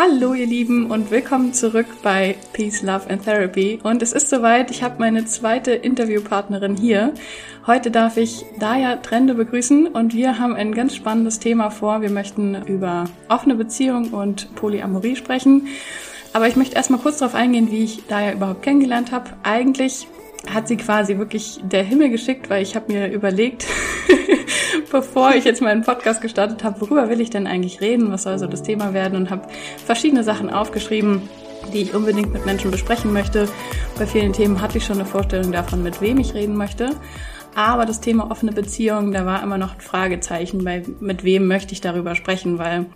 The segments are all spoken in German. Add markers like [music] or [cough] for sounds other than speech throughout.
Hallo ihr Lieben und willkommen zurück bei Peace, Love and Therapy. Und es ist soweit, ich habe meine zweite Interviewpartnerin hier. Heute darf ich Daya Trende begrüßen und wir haben ein ganz spannendes Thema vor. Wir möchten über offene Beziehung und Polyamorie sprechen. Aber ich möchte erstmal kurz darauf eingehen, wie ich Daya überhaupt kennengelernt habe. Eigentlich hat sie quasi wirklich der Himmel geschickt, weil ich habe mir überlegt, [laughs] bevor ich jetzt meinen Podcast gestartet habe, worüber will ich denn eigentlich reden, was soll so das Thema werden und habe verschiedene Sachen aufgeschrieben, die ich unbedingt mit Menschen besprechen möchte. Bei vielen Themen hatte ich schon eine Vorstellung davon, mit wem ich reden möchte. Aber das Thema offene Beziehungen, da war immer noch ein Fragezeichen, bei mit wem möchte ich darüber sprechen, weil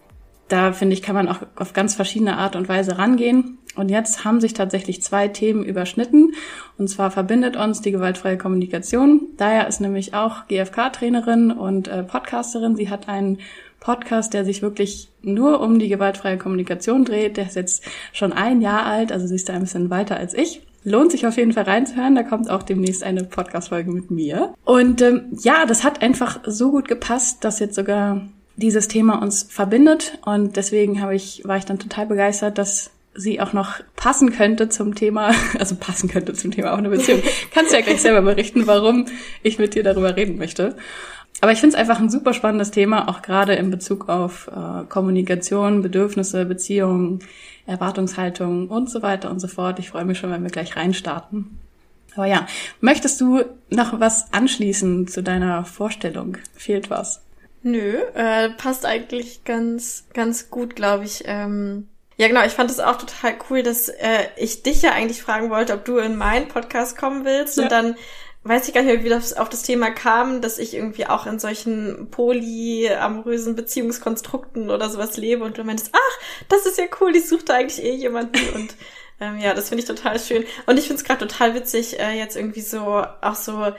da finde ich, kann man auch auf ganz verschiedene Art und Weise rangehen. Und jetzt haben sich tatsächlich zwei Themen überschnitten. Und zwar verbindet uns die gewaltfreie Kommunikation. Daher ist nämlich auch GFK-Trainerin und äh, Podcasterin. Sie hat einen Podcast, der sich wirklich nur um die gewaltfreie Kommunikation dreht. Der ist jetzt schon ein Jahr alt, also sie ist da ein bisschen weiter als ich. Lohnt sich auf jeden Fall reinzuhören. Da kommt auch demnächst eine Podcast-Folge mit mir. Und ähm, ja, das hat einfach so gut gepasst, dass jetzt sogar dieses Thema uns verbindet und deswegen habe ich, war ich dann total begeistert, dass sie auch noch passen könnte zum Thema, [laughs] also passen könnte zum Thema auch eine Beziehung. [laughs] Kannst du ja gleich selber berichten, warum ich mit dir darüber reden möchte. Aber ich finde es einfach ein super spannendes Thema, auch gerade in Bezug auf äh, Kommunikation, Bedürfnisse, Beziehungen, Erwartungshaltung und so weiter und so fort. Ich freue mich schon, wenn wir gleich reinstarten. Aber ja, möchtest du noch was anschließen zu deiner Vorstellung? Fehlt was? Nö, äh, passt eigentlich ganz, ganz gut, glaube ich. Ähm, ja, genau, ich fand es auch total cool, dass äh, ich dich ja eigentlich fragen wollte, ob du in meinen Podcast kommen willst. Ja. Und dann weiß ich gar nicht mehr, wie das auf das Thema kam, dass ich irgendwie auch in solchen polyamorösen Beziehungskonstrukten oder sowas lebe und du meintest, ach, das ist ja cool, ich suchte eigentlich eh jemanden und ähm, ja, das finde ich total schön. Und ich finde es gerade total witzig, äh, jetzt irgendwie so auch so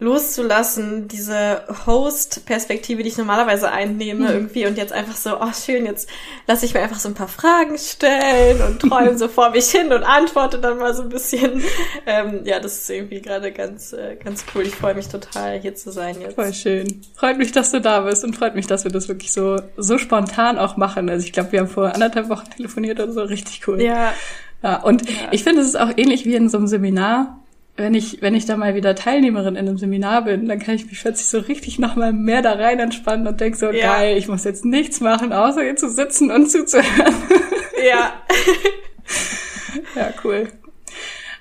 loszulassen, diese Host-Perspektive, die ich normalerweise einnehme mhm. irgendwie und jetzt einfach so, oh schön, jetzt lasse ich mir einfach so ein paar Fragen stellen und träume so vor mich hin und antworte dann mal so ein bisschen. [laughs] Ähm, ja, das ist irgendwie gerade ganz, äh, ganz cool. Ich freue mich total, hier zu sein jetzt. Voll schön. Freut mich, dass du da bist und freut mich, dass wir das wirklich so, so spontan auch machen. Also ich glaube, wir haben vor anderthalb Wochen telefoniert und so, richtig cool. Ja. Ja, und ja. ich finde, es ist auch ähnlich wie in so einem Seminar wenn ich, wenn ich da mal wieder Teilnehmerin in einem Seminar bin, dann kann ich mich plötzlich so richtig nochmal mehr da rein entspannen und denk so, ja. geil, ich muss jetzt nichts machen, außer hier zu sitzen und zuzuhören. Ja. [laughs] [laughs] ja, cool.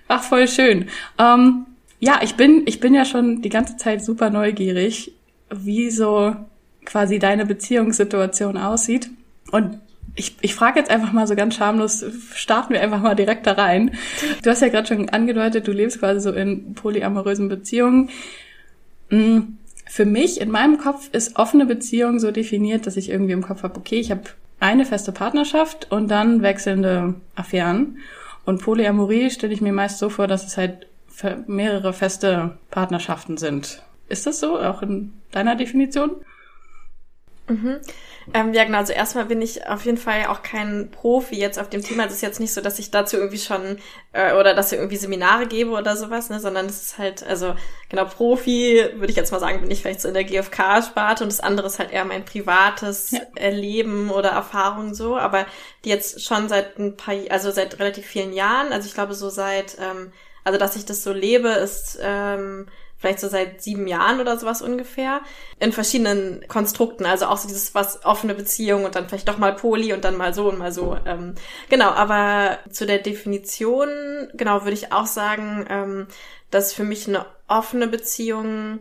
Ach, voll schön. Ähm, ja, ich bin, ich bin ja schon die ganze Zeit super neugierig, wie so quasi deine Beziehungssituation aussieht. Und ich, ich frage jetzt einfach mal so ganz schamlos, starten wir einfach mal direkt da rein. Du hast ja gerade schon angedeutet, du lebst quasi so in polyamorösen Beziehungen. Mm, für mich, in meinem Kopf, ist offene Beziehung so definiert, dass ich irgendwie im Kopf habe, okay, ich habe eine feste Partnerschaft und dann wechselnde Affären. Und Polyamorie stelle ich mir meist so vor, dass es halt mehrere feste Partnerschaften sind. Ist das so, auch in deiner Definition? Mhm. Ähm, ja, genau. Also erstmal bin ich auf jeden Fall auch kein Profi jetzt auf dem Thema. Es ist jetzt nicht so, dass ich dazu irgendwie schon äh, oder dass ich irgendwie Seminare gebe oder sowas, ne, sondern es ist halt, also genau, Profi, würde ich jetzt mal sagen, bin ich vielleicht so in der GfK-Sparte und das andere ist halt eher mein privates ja. Erleben oder Erfahrung so, aber die jetzt schon seit ein paar, also seit relativ vielen Jahren, also ich glaube so seit, ähm, also dass ich das so lebe, ist ähm, vielleicht so seit sieben Jahren oder sowas ungefähr, in verschiedenen Konstrukten. Also auch so dieses was offene Beziehung und dann vielleicht doch mal Poli und dann mal so und mal so. Ähm, genau, aber zu der Definition, genau, würde ich auch sagen, ähm, dass für mich eine offene Beziehung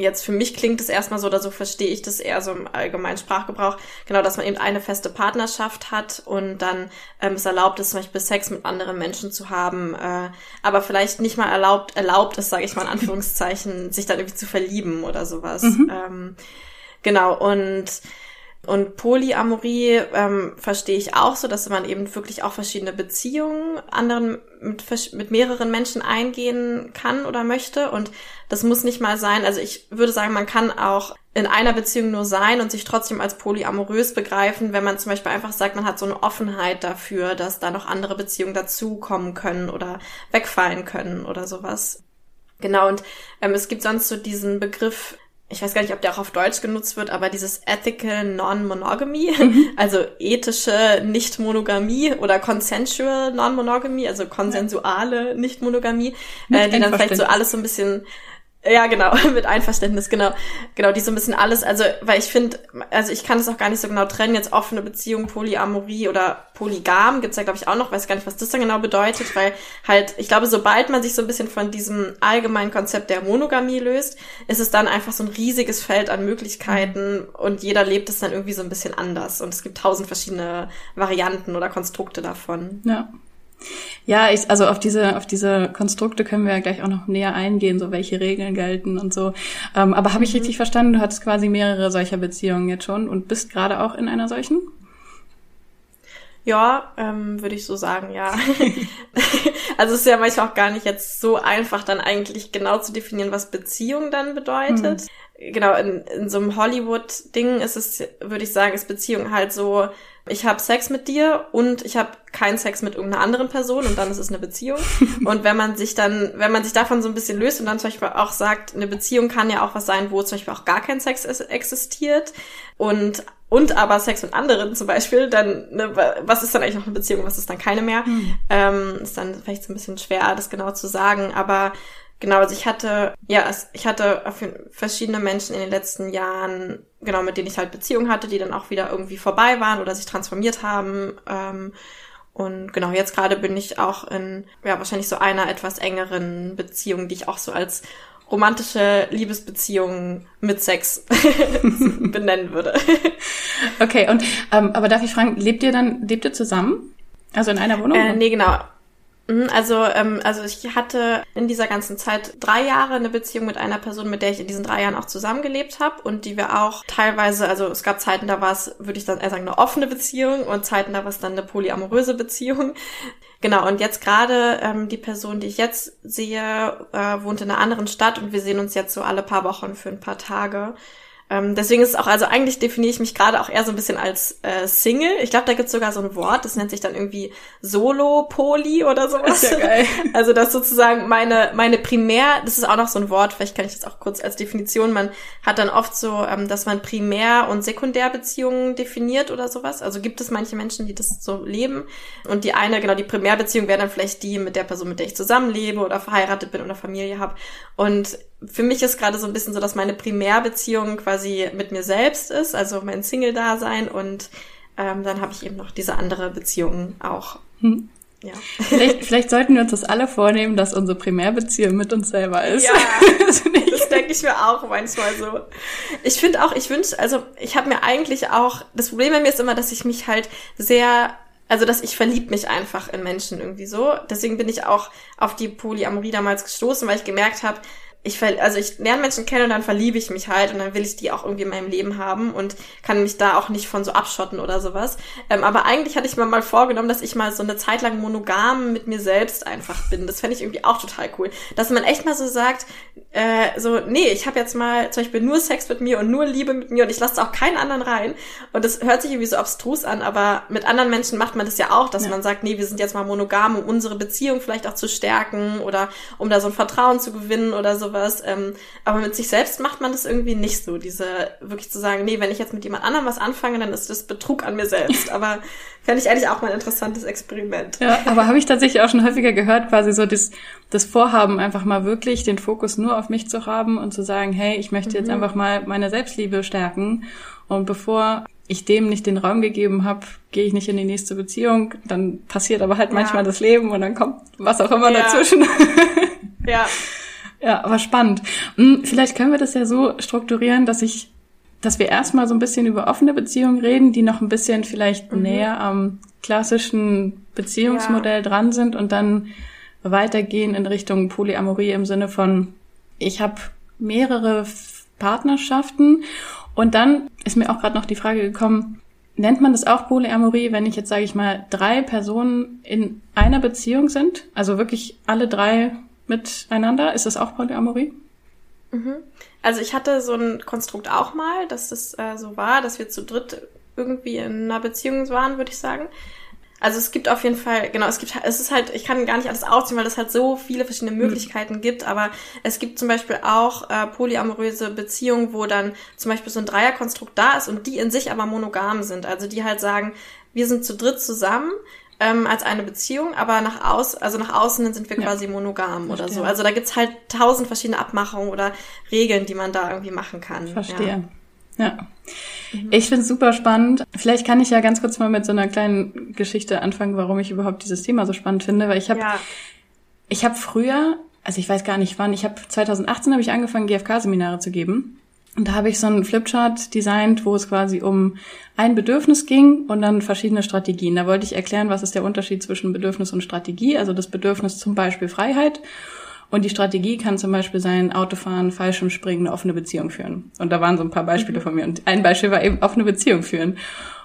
jetzt für mich klingt es erstmal so, oder so verstehe ich das eher so im allgemeinen Sprachgebrauch, genau, dass man eben eine feste Partnerschaft hat und dann ähm, es erlaubt ist, zum Beispiel Sex mit anderen Menschen zu haben, äh, aber vielleicht nicht mal erlaubt, erlaubt ist, sage ich mal in Anführungszeichen, sich dann irgendwie zu verlieben oder sowas. Mhm. Ähm, genau, und und Polyamorie ähm, verstehe ich auch so, dass man eben wirklich auch verschiedene Beziehungen anderen mit, mit mehreren Menschen eingehen kann oder möchte. Und das muss nicht mal sein. Also ich würde sagen, man kann auch in einer Beziehung nur sein und sich trotzdem als polyamorös begreifen, wenn man zum Beispiel einfach sagt, man hat so eine Offenheit dafür, dass da noch andere Beziehungen dazukommen können oder wegfallen können oder sowas. Genau, und ähm, es gibt sonst so diesen Begriff ich weiß gar nicht, ob der auch auf Deutsch genutzt wird, aber dieses Ethical Non-Monogamy, mhm. [laughs] also ethische Nicht-Monogamie oder Consensual Non-Monogamy, also konsensuale Nicht-Monogamie, äh, die dann vielleicht so alles so ein bisschen ja, genau, [laughs] mit Einverständnis, genau. Genau, die so ein bisschen alles, also, weil ich finde, also ich kann es auch gar nicht so genau trennen, jetzt offene Beziehung, Polyamorie oder Polygam gibt's ja, glaube ich, auch noch, weiß gar nicht, was das dann genau bedeutet, weil halt, ich glaube, sobald man sich so ein bisschen von diesem allgemeinen Konzept der Monogamie löst, ist es dann einfach so ein riesiges Feld an Möglichkeiten und jeder lebt es dann irgendwie so ein bisschen anders und es gibt tausend verschiedene Varianten oder Konstrukte davon. Ja. Ja, ich, also auf diese, auf diese Konstrukte können wir ja gleich auch noch näher eingehen, so welche Regeln gelten und so. Ähm, aber habe ich mhm. richtig verstanden, du hattest quasi mehrere solcher Beziehungen jetzt schon und bist gerade auch in einer solchen? Ja, ähm, würde ich so sagen, ja. [laughs] also es ist ja manchmal auch gar nicht jetzt so einfach, dann eigentlich genau zu definieren, was Beziehung dann bedeutet. Mhm. Genau, in, in so einem Hollywood-Ding ist es, würde ich sagen, ist Beziehung halt so, ich habe Sex mit dir und ich habe keinen Sex mit irgendeiner anderen Person und dann ist es eine Beziehung. [laughs] und wenn man sich dann, wenn man sich davon so ein bisschen löst und dann zum Beispiel auch sagt, eine Beziehung kann ja auch was sein, wo zum Beispiel auch gar kein Sex existiert und und aber Sex mit anderen zum Beispiel, dann, ne, was ist dann eigentlich noch eine Beziehung, was ist dann keine mehr? Hm. Ähm, ist dann vielleicht so ein bisschen schwer, das genau zu sagen, aber Genau, also ich hatte, ja, ich hatte verschiedene Menschen in den letzten Jahren, genau, mit denen ich halt Beziehungen hatte, die dann auch wieder irgendwie vorbei waren oder sich transformiert haben. Ähm, und genau, jetzt gerade bin ich auch in, ja, wahrscheinlich so einer etwas engeren Beziehung, die ich auch so als romantische Liebesbeziehung mit Sex [laughs] benennen würde. Okay, und ähm, aber darf ich fragen, lebt ihr dann, lebt ihr zusammen? Also in einer Wohnung? Äh, nee, genau. Mhm, also, ähm, also ich hatte in dieser ganzen Zeit drei Jahre eine Beziehung mit einer Person, mit der ich in diesen drei Jahren auch zusammengelebt habe und die wir auch teilweise, also es gab Zeiten, da war es, würde ich dann eher sagen, eine offene Beziehung und Zeiten, da war es dann eine polyamoröse Beziehung. [laughs] Genau, und jetzt gerade ähm, die Person, die ich jetzt sehe, äh, wohnt in einer anderen Stadt und wir sehen uns jetzt so alle paar Wochen für ein paar Tage. Ähm, deswegen ist es auch, also eigentlich definiere ich mich gerade auch eher so ein bisschen als äh, Single. Ich glaube, da gibt es sogar so ein Wort, das nennt sich dann irgendwie Solo-Poly oder sowas. Ist ja geil. [laughs] Also das sozusagen meine, meine Primär, das ist auch noch so ein Wort, vielleicht kann ich das auch kurz als Definition, man hat dann oft so, ähm, dass man Primär- und Sekundärbeziehungen definiert oder sowas. Also gibt es manche Menschen, die das so leben. Und die eine, genau, die Primärbeziehung wäre dann vielleicht die mit der Person, mit der ich zusammenlebe oder verheiratet bin oder Familie habe. Und für mich ist gerade so ein bisschen so, dass meine Primärbeziehung quasi mit mir selbst ist, also mein Single-Dasein und ähm, dann habe ich eben noch diese andere Beziehung auch. Hm. Ja. Vielleicht, vielleicht sollten wir uns das alle vornehmen, dass unsere Primärbeziehung mit uns selber ist. Ja, [laughs] das, das denke ich mir auch manchmal so. Ich finde auch, ich wünsche, also ich habe mir eigentlich auch, das Problem bei mir ist immer, dass ich mich halt sehr also dass ich verlieb mich einfach in Menschen irgendwie so. Deswegen bin ich auch auf die Polyamorie damals gestoßen, weil ich gemerkt habe, ich also ich lerne Menschen kennen und dann verliebe ich mich halt und dann will ich die auch irgendwie in meinem Leben haben und kann mich da auch nicht von so abschotten oder sowas. Ähm, aber eigentlich hatte ich mir mal vorgenommen, dass ich mal so eine Zeit lang monogam mit mir selbst einfach bin. Das fände ich irgendwie auch total cool. Dass man echt mal so sagt, äh, so, nee, ich habe jetzt mal zum Beispiel nur Sex mit mir und nur Liebe mit mir und ich lasse auch keinen anderen rein. Und das hört sich irgendwie so abstrus an, aber mit anderen Menschen macht man das ja auch, dass ja. man sagt, nee, wir sind jetzt mal monogam, um unsere Beziehung vielleicht auch zu stärken oder um da so ein Vertrauen zu gewinnen oder so sowas. Ähm, aber mit sich selbst macht man das irgendwie nicht so, diese wirklich zu sagen, nee, wenn ich jetzt mit jemand anderem was anfange, dann ist das Betrug an mir selbst. [laughs] Aber fände ich eigentlich auch mal ein interessantes Experiment. Ja, aber habe ich tatsächlich auch schon häufiger gehört, quasi so das, das Vorhaben, einfach mal wirklich den Fokus nur auf mich zu haben und zu sagen, hey, ich möchte jetzt mhm. einfach mal meine Selbstliebe stärken. Und bevor ich dem nicht den Raum gegeben habe, gehe ich nicht in die nächste Beziehung, dann passiert aber halt ja. manchmal das Leben und dann kommt was auch immer ja. dazwischen. Ja. [laughs] Ja, aber spannend. Hm, vielleicht können wir das ja so strukturieren, dass ich, dass wir erstmal so ein bisschen über offene Beziehungen reden, die noch ein bisschen vielleicht mhm. näher am klassischen Beziehungsmodell ja. dran sind und dann weitergehen in Richtung Polyamorie im Sinne von, ich habe mehrere Partnerschaften und dann ist mir auch gerade noch die Frage gekommen, nennt man das auch Polyamorie, wenn ich jetzt sage ich mal drei Personen in einer Beziehung sind, also wirklich alle drei miteinander. Ist das auch Polyamorie? Mhm. Also ich hatte so ein Konstrukt auch mal, dass das äh, so war, dass wir zu dritt irgendwie in einer Beziehung waren, würde ich sagen. Also es gibt auf jeden Fall, genau, es gibt, es ist halt, ich kann gar nicht alles aufziehen, weil es halt so viele verschiedene mhm. Möglichkeiten mhm. gibt, aber es gibt zum Beispiel auch äh, polyamoröse Beziehungen, wo dann zum Beispiel so ein Dreierkonstrukt da ist und die in sich aber monogam sind. Also die halt sagen, wir sind zu dritt zusammen, ähm, als eine Beziehung, aber nach außen, also nach außen sind wir ja. quasi monogam Verstehe. oder so. Also da gibt's halt tausend verschiedene Abmachungen oder Regeln, die man da irgendwie machen kann. Verstehe. Ja. ja. Ich finde es super spannend. Vielleicht kann ich ja ganz kurz mal mit so einer kleinen Geschichte anfangen, warum ich überhaupt dieses Thema so spannend finde, weil ich habe ja. ich habe früher, also ich weiß gar nicht wann, ich habe 2018 habe ich angefangen GFK Seminare zu geben. Und da habe ich so einen Flipchart designt, wo es quasi um ein Bedürfnis ging und dann verschiedene Strategien. Da wollte ich erklären, was ist der Unterschied zwischen Bedürfnis und Strategie. Also das Bedürfnis zum Beispiel Freiheit und die Strategie kann zum Beispiel sein, Autofahren, Fallschirmspringen, eine offene Beziehung führen. Und da waren so ein paar Beispiele mhm. von mir. Und ein Beispiel war eben offene Beziehung führen.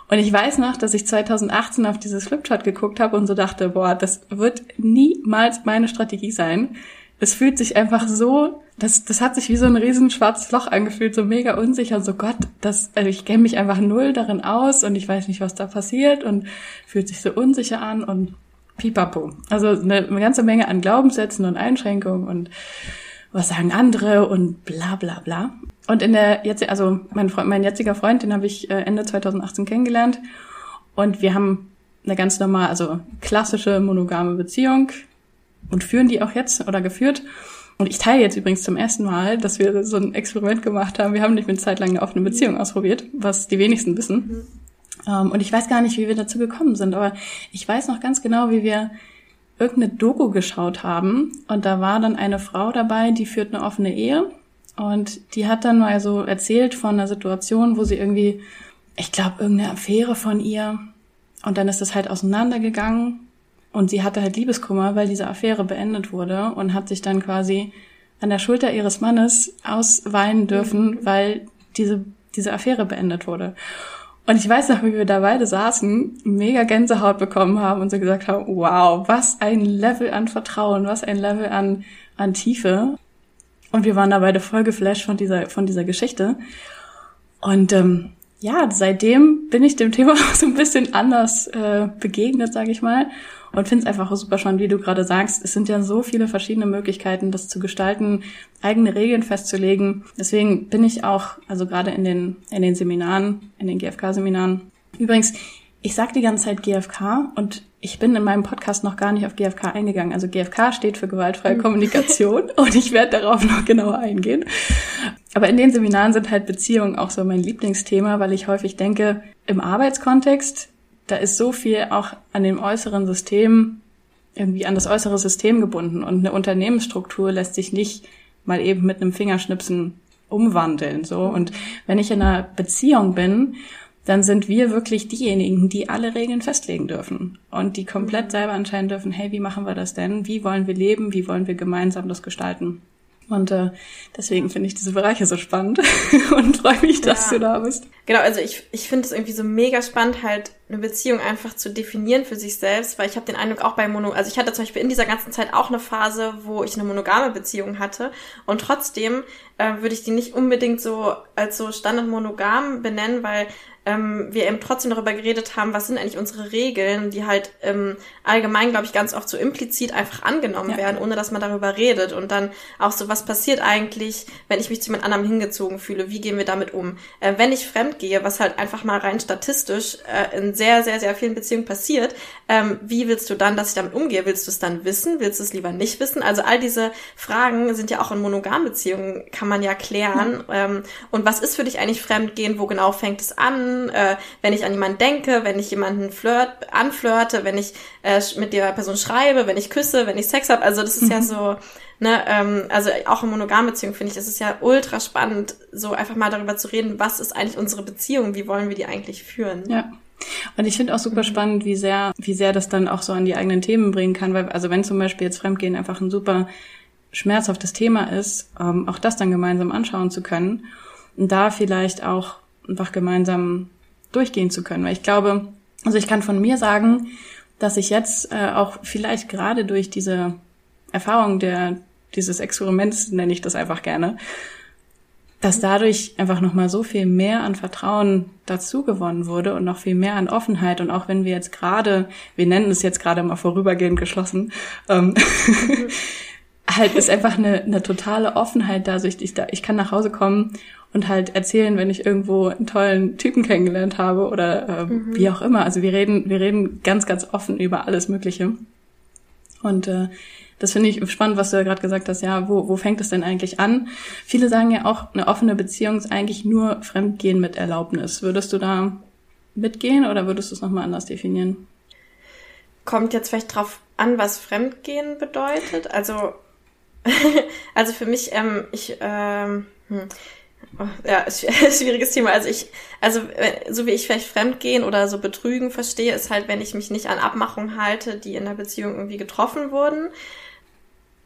Und ich weiß noch, dass ich 2018 auf dieses Flipchart geguckt habe und so dachte, boah, das wird niemals meine Strategie sein. Es fühlt sich einfach so, das, das hat sich wie so ein riesen schwarzes Loch angefühlt, so mega unsicher, so Gott, das, also ich kenne mich einfach null darin aus und ich weiß nicht, was da passiert und fühlt sich so unsicher an und Pipapo. Also eine, ganze Menge an Glaubenssätzen und Einschränkungen und was sagen andere und bla bla bla. Und in der jetzt also mein Freund, mein jetziger Freund, den habe ich äh, Ende 2018 kennengelernt und wir haben eine ganz normal, also klassische monogame Beziehung und führen die auch jetzt oder geführt. Und ich teile jetzt übrigens zum ersten Mal, dass wir so ein Experiment gemacht haben. Wir haben nicht mit Zeit lang eine offene Beziehung ausprobiert, was die wenigsten wissen. Mhm. Ähm, und ich weiß gar nicht, wie wir dazu gekommen sind, aber ich weiß noch ganz genau, wie wir irgendeine Doku geschaut haben und da war dann eine Frau dabei, die führt eine offene Ehe und die hat dann mal so erzählt von einer Situation, wo sie irgendwie, ich glaube, irgendeine Affäre von ihr und dann ist das halt auseinandergegangen und sie hatte halt Liebeskummer, weil diese Affäre beendet wurde und hat sich dann quasi an der Schulter ihres Mannes ausweinen dürfen, weil diese, diese Affäre beendet wurde. Und ich weiß noch, wie wir da beide saßen, mega Gänsehaut bekommen haben und so gesagt haben, wow, was ein Level an Vertrauen, was ein Level an, an Tiefe. Und wir waren da beide voll geflasht von dieser, von dieser Geschichte. Und ähm, ja, seitdem bin ich dem Thema [laughs] so ein bisschen anders äh, begegnet, sage ich mal und finde es einfach super spannend, wie du gerade sagst. Es sind ja so viele verschiedene Möglichkeiten, das zu gestalten, eigene Regeln festzulegen. Deswegen bin ich auch, also gerade in den, in den Seminaren, in den GFK-Seminaren. Übrigens, ich sage die ganze Zeit GFK und ich bin in meinem Podcast noch gar nicht auf GFK eingegangen. Also GFK steht für gewaltfreie hm. Kommunikation [laughs] und ich werde darauf noch genauer eingehen. Aber in den Seminaren sind halt Beziehungen auch so mein Lieblingsthema, weil ich häufig denke, im Arbeitskontext da ist so viel auch an dem äußeren System, irgendwie an das äußere System gebunden. Und eine Unternehmensstruktur lässt sich nicht mal eben mit einem Fingerschnipsen umwandeln, so. Und wenn ich in einer Beziehung bin, dann sind wir wirklich diejenigen, die alle Regeln festlegen dürfen und die komplett selber entscheiden dürfen, hey, wie machen wir das denn? Wie wollen wir leben? Wie wollen wir gemeinsam das gestalten? Und äh, deswegen finde ich diese Bereiche so spannend [laughs] und freue mich, dass ja. du da bist. Genau, also ich, ich finde es irgendwie so mega spannend, halt eine Beziehung einfach zu definieren für sich selbst, weil ich habe den Eindruck auch bei Mono, also ich hatte zum Beispiel in dieser ganzen Zeit auch eine Phase, wo ich eine monogame Beziehung hatte und trotzdem äh, würde ich die nicht unbedingt so als so Standard monogam benennen, weil ähm, wir eben trotzdem darüber geredet haben, was sind eigentlich unsere Regeln, die halt ähm, allgemein, glaube ich, ganz oft so implizit einfach angenommen ja. werden, ohne dass man darüber redet. Und dann auch so, was passiert eigentlich, wenn ich mich zu jemand anderem hingezogen fühle? Wie gehen wir damit um? Äh, wenn ich fremd gehe, was halt einfach mal rein statistisch äh, in sehr, sehr, sehr vielen Beziehungen passiert, ähm, wie willst du dann, dass ich damit umgehe? Willst du es dann wissen? Willst du es lieber nicht wissen? Also all diese Fragen sind ja auch in monogamen Beziehungen, kann man ja klären. Ja. Ähm, und was ist für dich eigentlich Fremdgehen? Wo genau fängt es an? äh, wenn ich an jemanden denke, wenn ich jemanden flirt, anflirte, wenn ich äh, mit der Person schreibe, wenn ich küsse, wenn ich Sex habe. Also das ist mhm. ja so, ne, ähm, also auch in monogamen Beziehungen finde ich, es ist ja ultra spannend, so einfach mal darüber zu reden, was ist eigentlich unsere Beziehung, wie wollen wir die eigentlich führen. Ja. Und ich finde auch super mhm. spannend, wie sehr, wie sehr das dann auch so an die eigenen Themen bringen kann, weil, also wenn zum Beispiel jetzt Fremdgehen einfach ein super schmerzhaftes Thema ist, ähm, auch das dann gemeinsam anschauen zu können und da vielleicht auch einfach gemeinsam durchgehen zu können. Weil ich glaube, also ich kann von mir sagen, dass ich jetzt äh, auch vielleicht gerade durch diese Erfahrung der dieses Experiments nenne ich das einfach gerne, dass dadurch einfach nochmal so viel mehr an Vertrauen dazu gewonnen wurde und noch viel mehr an Offenheit. Und auch wenn wir jetzt gerade, wir nennen es jetzt gerade mal vorübergehend geschlossen, ähm, [laughs] halt ist einfach eine, eine totale Offenheit da. Also ich, da, ich kann nach Hause kommen und halt erzählen, wenn ich irgendwo einen tollen Typen kennengelernt habe oder äh, mhm. wie auch immer. Also wir reden, wir reden ganz, ganz offen über alles Mögliche. Und äh, das finde ich spannend, was du ja gerade gesagt hast. Ja, wo, wo fängt es denn eigentlich an? Viele sagen ja auch, eine offene Beziehung ist eigentlich nur Fremdgehen mit Erlaubnis. Würdest du da mitgehen oder würdest du es nochmal anders definieren? Kommt jetzt vielleicht drauf an, was Fremdgehen bedeutet. Also, [laughs] also für mich, ähm, ich, ähm, hm. Oh, ja, [laughs] schwieriges Thema. Also ich, also äh, so wie ich vielleicht Fremdgehen oder so Betrügen verstehe, ist halt, wenn ich mich nicht an Abmachungen halte, die in der Beziehung irgendwie getroffen wurden.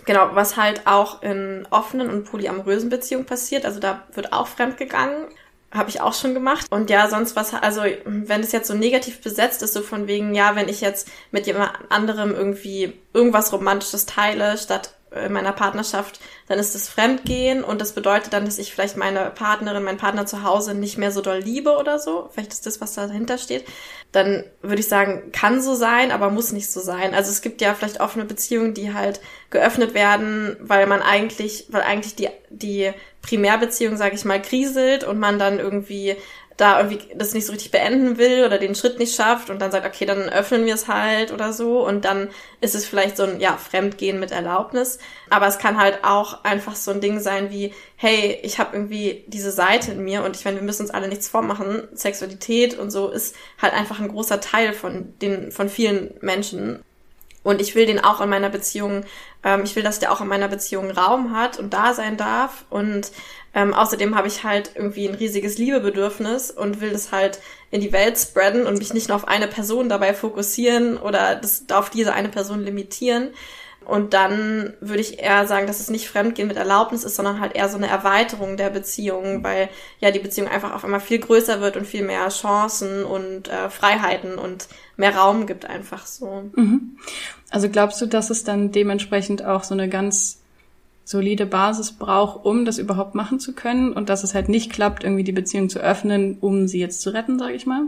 Genau, was halt auch in offenen und polyamorösen Beziehungen passiert. Also da wird auch fremdgegangen. Habe ich auch schon gemacht. Und ja, sonst was, also wenn es jetzt so negativ besetzt ist, so von wegen, ja, wenn ich jetzt mit jemand anderem irgendwie irgendwas Romantisches teile, statt in meiner Partnerschaft, dann ist es Fremdgehen und das bedeutet dann, dass ich vielleicht meine Partnerin, meinen Partner zu Hause nicht mehr so doll liebe oder so. Vielleicht ist das, was dahinter steht. Dann würde ich sagen, kann so sein, aber muss nicht so sein. Also es gibt ja vielleicht offene Beziehungen, die halt geöffnet werden, weil man eigentlich, weil eigentlich die, die Primärbeziehung, sage ich mal, kriselt und man dann irgendwie da irgendwie das nicht so richtig beenden will oder den Schritt nicht schafft und dann sagt, okay, dann öffnen wir es halt oder so und dann ist es vielleicht so ein, ja, Fremdgehen mit Erlaubnis. Aber es kann halt auch einfach so ein Ding sein wie, hey, ich habe irgendwie diese Seite in mir und ich meine, wir müssen uns alle nichts vormachen. Sexualität und so ist halt einfach ein großer Teil von den, von vielen Menschen. Und ich will den auch in meiner Beziehung, ähm, ich will, dass der auch in meiner Beziehung Raum hat und da sein darf. Und ähm, außerdem habe ich halt irgendwie ein riesiges Liebebedürfnis und will das halt in die Welt spreaden und mich nicht nur auf eine Person dabei fokussieren oder das auf diese eine Person limitieren. Und dann würde ich eher sagen, dass es nicht Fremdgehen mit Erlaubnis ist, sondern halt eher so eine Erweiterung der Beziehung, weil ja die Beziehung einfach auf einmal viel größer wird und viel mehr Chancen und äh, Freiheiten und mehr Raum gibt einfach so. Mhm. Also glaubst du, dass es dann dementsprechend auch so eine ganz solide Basis braucht, um das überhaupt machen zu können und dass es halt nicht klappt, irgendwie die Beziehung zu öffnen, um sie jetzt zu retten, sage ich mal?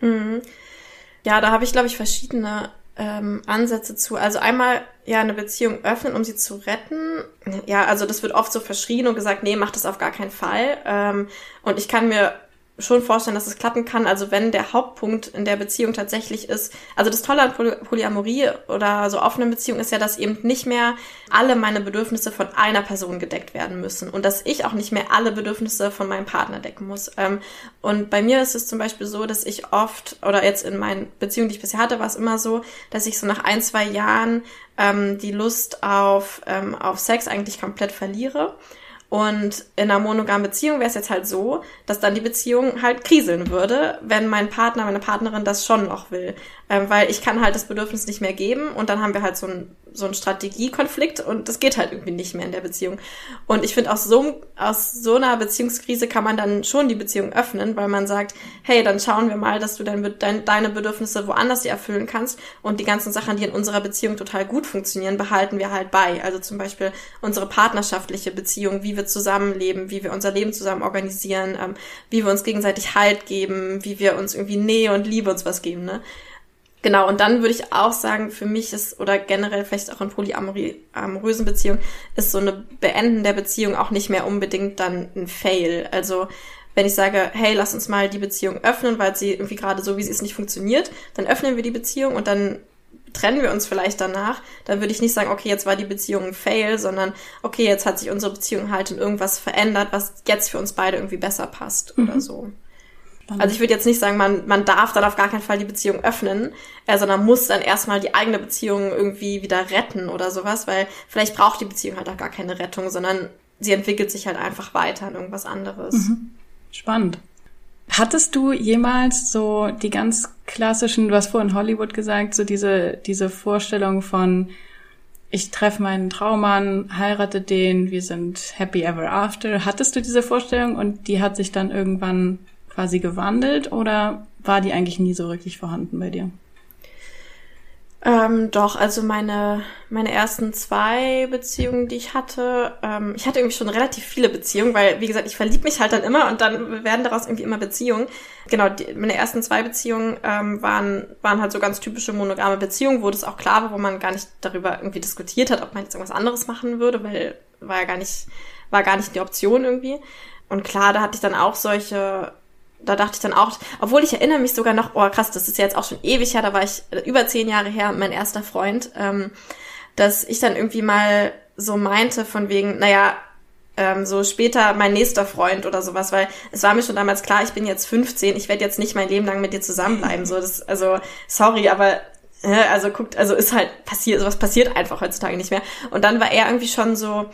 Mhm. Ja, da habe ich, glaube ich, verschiedene ähm, Ansätze zu. Also einmal ja eine Beziehung öffnen, um sie zu retten. Ja, also das wird oft so verschrien und gesagt, nee, mach das auf gar keinen Fall. Ähm, und ich kann mir schon vorstellen, dass es klappen kann. Also wenn der Hauptpunkt in der Beziehung tatsächlich ist, also das Tolle an Poly Polyamorie oder so offenen Beziehungen ist ja, dass eben nicht mehr alle meine Bedürfnisse von einer Person gedeckt werden müssen und dass ich auch nicht mehr alle Bedürfnisse von meinem Partner decken muss. Ähm, und bei mir ist es zum Beispiel so, dass ich oft oder jetzt in meinen Beziehungen, die ich bisher hatte, war es immer so, dass ich so nach ein, zwei Jahren ähm, die Lust auf, ähm, auf Sex eigentlich komplett verliere und in einer monogamen Beziehung wäre es jetzt halt so, dass dann die Beziehung halt kriseln würde, wenn mein Partner, meine Partnerin das schon noch will. Ähm, weil ich kann halt das Bedürfnis nicht mehr geben und dann haben wir halt so ein so ein Strategiekonflikt und das geht halt irgendwie nicht mehr in der Beziehung. Und ich finde, aus so, aus so einer Beziehungskrise kann man dann schon die Beziehung öffnen, weil man sagt, hey, dann schauen wir mal, dass du dein, dein, deine Bedürfnisse woanders erfüllen kannst und die ganzen Sachen, die in unserer Beziehung total gut funktionieren, behalten wir halt bei. Also zum Beispiel unsere partnerschaftliche Beziehung, wie wir zusammenleben, wie wir unser Leben zusammen organisieren, ähm, wie wir uns gegenseitig Halt geben, wie wir uns irgendwie Nähe und Liebe uns was geben, ne? Genau, und dann würde ich auch sagen, für mich ist, oder generell vielleicht auch in polyamorösen Beziehungen, ist so eine Beenden der Beziehung auch nicht mehr unbedingt dann ein Fail. Also wenn ich sage, hey, lass uns mal die Beziehung öffnen, weil sie irgendwie gerade so, wie sie ist, nicht funktioniert, dann öffnen wir die Beziehung und dann trennen wir uns vielleicht danach, dann würde ich nicht sagen, okay, jetzt war die Beziehung ein Fail, sondern okay, jetzt hat sich unsere Beziehung halt in irgendwas verändert, was jetzt für uns beide irgendwie besser passt mhm. oder so. Also ich würde jetzt nicht sagen, man, man darf dann auf gar keinen Fall die Beziehung öffnen, äh, sondern muss dann erstmal die eigene Beziehung irgendwie wieder retten oder sowas, weil vielleicht braucht die Beziehung halt auch gar keine Rettung, sondern sie entwickelt sich halt einfach weiter in irgendwas anderes. Mhm. Spannend. Hattest du jemals so die ganz klassischen, du hast vorhin Hollywood gesagt, so diese, diese Vorstellung von, ich treffe meinen Traummann, heirate den, wir sind happy ever after. Hattest du diese Vorstellung und die hat sich dann irgendwann quasi gewandelt oder war die eigentlich nie so wirklich vorhanden bei dir? Ähm, doch, also meine, meine ersten zwei Beziehungen, die ich hatte, ähm, ich hatte irgendwie schon relativ viele Beziehungen, weil, wie gesagt, ich verlieb mich halt dann immer und dann werden daraus irgendwie immer Beziehungen. Genau, die, meine ersten zwei Beziehungen ähm, waren, waren halt so ganz typische monogame Beziehungen, wo das auch klar war, wo man gar nicht darüber irgendwie diskutiert hat, ob man jetzt irgendwas anderes machen würde, weil war ja gar nicht, war gar nicht die Option irgendwie. Und klar, da hatte ich dann auch solche da dachte ich dann auch, obwohl ich erinnere mich sogar noch, oh krass, das ist ja jetzt auch schon ewig her, da war ich über zehn Jahre her, mein erster Freund, ähm, dass ich dann irgendwie mal so meinte von wegen, naja, ähm, so später mein nächster Freund oder sowas, weil es war mir schon damals klar, ich bin jetzt 15, ich werde jetzt nicht mein Leben lang mit dir zusammenbleiben, so das, also sorry, aber äh, also guckt, also ist halt passiert, sowas passiert einfach heutzutage nicht mehr. Und dann war er irgendwie schon so,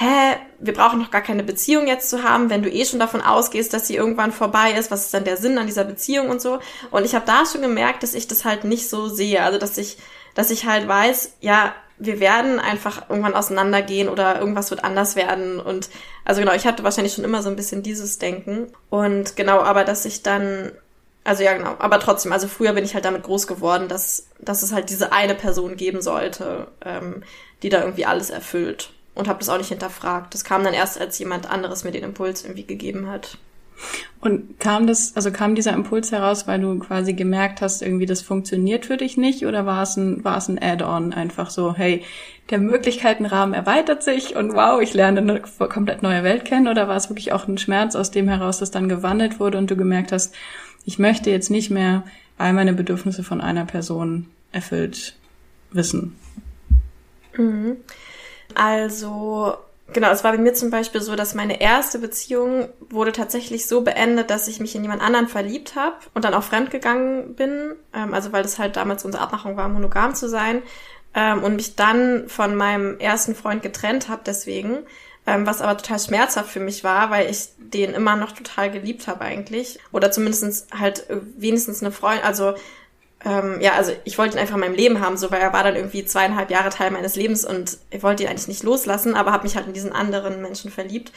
hä, wir brauchen noch gar keine Beziehung jetzt zu haben, wenn du eh schon davon ausgehst, dass sie irgendwann vorbei ist, was ist dann der Sinn an dieser Beziehung und so. Und ich habe da schon gemerkt, dass ich das halt nicht so sehe. Also dass ich, dass ich halt weiß, ja, wir werden einfach irgendwann auseinandergehen oder irgendwas wird anders werden. Und also genau, ich hatte wahrscheinlich schon immer so ein bisschen dieses Denken. Und genau, aber dass ich dann also ja, genau. Aber trotzdem, also früher bin ich halt damit groß geworden, dass, dass es halt diese eine Person geben sollte, ähm, die da irgendwie alles erfüllt und habe das auch nicht hinterfragt. Das kam dann erst, als jemand anderes mir den Impuls irgendwie gegeben hat. Und kam das, also kam dieser Impuls heraus, weil du quasi gemerkt hast, irgendwie das funktioniert für dich nicht, oder war es ein, war es ein Add-on einfach so, hey, der Möglichkeitenrahmen erweitert sich und wow, ich lerne eine komplett neue Welt kennen, oder war es wirklich auch ein Schmerz aus dem heraus, dass dann gewandelt wurde und du gemerkt hast, ich möchte jetzt nicht mehr all meine Bedürfnisse von einer Person erfüllt wissen? Mhm. Also, genau, es war bei mir zum Beispiel so, dass meine erste Beziehung wurde tatsächlich so beendet, dass ich mich in jemand anderen verliebt habe und dann auch fremdgegangen bin. Ähm, also, weil das halt damals unsere Abmachung war, monogam zu sein. Ähm, und mich dann von meinem ersten Freund getrennt habe deswegen. Ähm, was aber total schmerzhaft für mich war, weil ich den immer noch total geliebt habe eigentlich. Oder zumindestens halt wenigstens eine Freundin, also ähm, ja, also ich wollte ihn einfach in meinem Leben haben, so weil er war dann irgendwie zweieinhalb Jahre Teil meines Lebens und ich wollte ihn eigentlich nicht loslassen, aber habe mich halt in diesen anderen Menschen verliebt.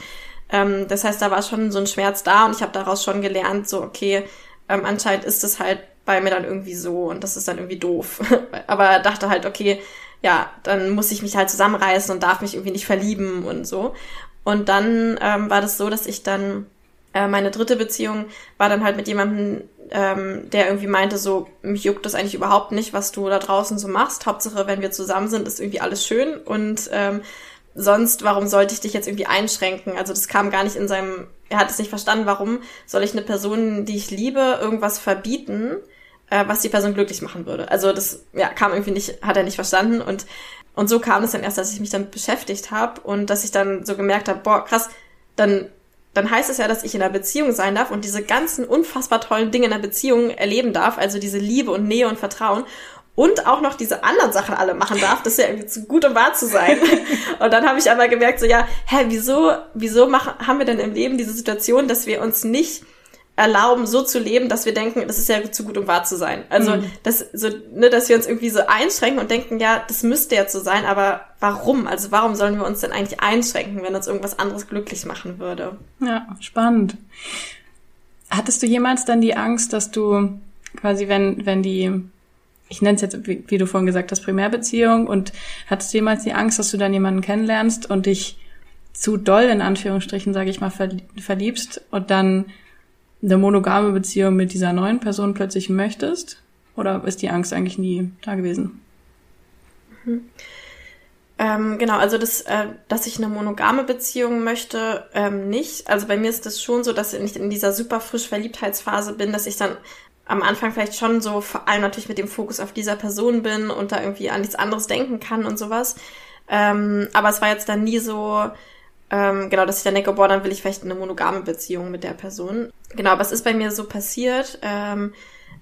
Ähm, das heißt, da war schon so ein Schmerz da und ich habe daraus schon gelernt, so okay, ähm, anscheinend ist es halt bei mir dann irgendwie so und das ist dann irgendwie doof. [laughs] aber dachte halt, okay, ja, dann muss ich mich halt zusammenreißen und darf mich irgendwie nicht verlieben und so. Und dann ähm, war das so, dass ich dann äh, meine dritte Beziehung war dann halt mit jemandem, ähm, der irgendwie meinte, so, mich juckt das eigentlich überhaupt nicht, was du da draußen so machst. Hauptsache, wenn wir zusammen sind, ist irgendwie alles schön und ähm, sonst, warum sollte ich dich jetzt irgendwie einschränken? Also das kam gar nicht in seinem, er hat es nicht verstanden, warum soll ich eine Person, die ich liebe, irgendwas verbieten, äh, was die Person glücklich machen würde. Also das, ja, kam irgendwie nicht, hat er nicht verstanden und und so kam es dann erst, dass ich mich damit beschäftigt habe und dass ich dann so gemerkt habe, boah, krass, dann dann heißt es ja, dass ich in einer Beziehung sein darf und diese ganzen unfassbar tollen Dinge in einer Beziehung erleben darf, also diese Liebe und Nähe und Vertrauen und auch noch diese anderen Sachen alle machen darf, das ist ja irgendwie zu gut, um wahr zu sein. [laughs] und dann habe ich aber gemerkt, so ja, hä, wieso, wieso machen, haben wir denn im Leben diese Situation, dass wir uns nicht erlauben, so zu leben, dass wir denken, das ist ja zu gut, um wahr zu sein. Also, mhm. das, so, ne, dass wir uns irgendwie so einschränken und denken, ja, das müsste ja so sein, aber warum? Also, warum sollen wir uns denn eigentlich einschränken, wenn uns irgendwas anderes glücklich machen würde? Ja, spannend. Hattest du jemals dann die Angst, dass du quasi, wenn, wenn die, ich nenne es jetzt, wie, wie du vorhin gesagt hast, Primärbeziehung und hattest du jemals die Angst, dass du dann jemanden kennenlernst und dich zu doll in Anführungsstrichen, sage ich mal, verliebst und dann eine monogame Beziehung mit dieser neuen Person plötzlich möchtest? Oder ist die Angst eigentlich nie da gewesen? Mhm. Ähm, genau, also das, äh, dass ich eine monogame Beziehung möchte, ähm, nicht. Also bei mir ist das schon so, dass ich nicht in dieser super frisch Verliebtheitsphase bin, dass ich dann am Anfang vielleicht schon so vor allem natürlich mit dem Fokus auf dieser Person bin und da irgendwie an nichts anderes denken kann und sowas. Ähm, aber es war jetzt dann nie so, ähm, genau, dass ich dann denke, boah, dann will ich vielleicht eine monogame Beziehung mit der Person. Genau, aber es ist bei mir so passiert, ähm,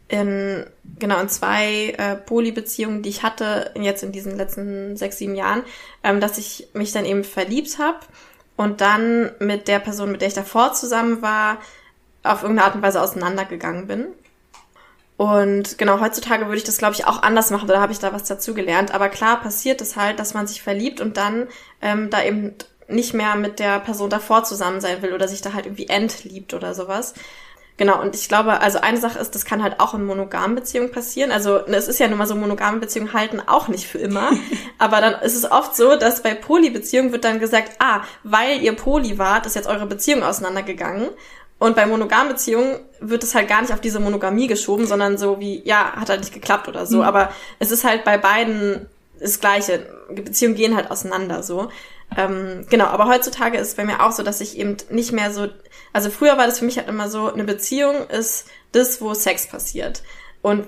in, genau, in zwei äh, Polybeziehungen, die ich hatte, jetzt in diesen letzten sechs, sieben Jahren, ähm, dass ich mich dann eben verliebt habe und dann mit der Person, mit der ich davor zusammen war, auf irgendeine Art und Weise auseinandergegangen bin. Und genau, heutzutage würde ich das, glaube ich, auch anders machen, oder habe ich da was dazu gelernt. Aber klar passiert es halt, dass man sich verliebt und dann ähm, da eben nicht mehr mit der Person davor zusammen sein will oder sich da halt irgendwie entliebt oder sowas. Genau, und ich glaube, also eine Sache ist, das kann halt auch in monogamen Beziehungen passieren. Also ne, es ist ja nun mal so, monogame Beziehungen halten auch nicht für immer. [laughs] aber dann ist es oft so, dass bei Polybeziehungen wird dann gesagt, ah, weil ihr Poly wart, ist jetzt eure Beziehung auseinandergegangen. Und bei monogamen Beziehungen wird es halt gar nicht auf diese Monogamie geschoben, sondern so wie, ja, hat halt nicht geklappt oder so. Mhm. Aber es ist halt bei beiden das Gleiche. Beziehungen gehen halt auseinander so. Ähm, genau, aber heutzutage ist es bei mir auch so, dass ich eben nicht mehr so, also früher war das für mich halt immer so, eine Beziehung ist das, wo Sex passiert. Und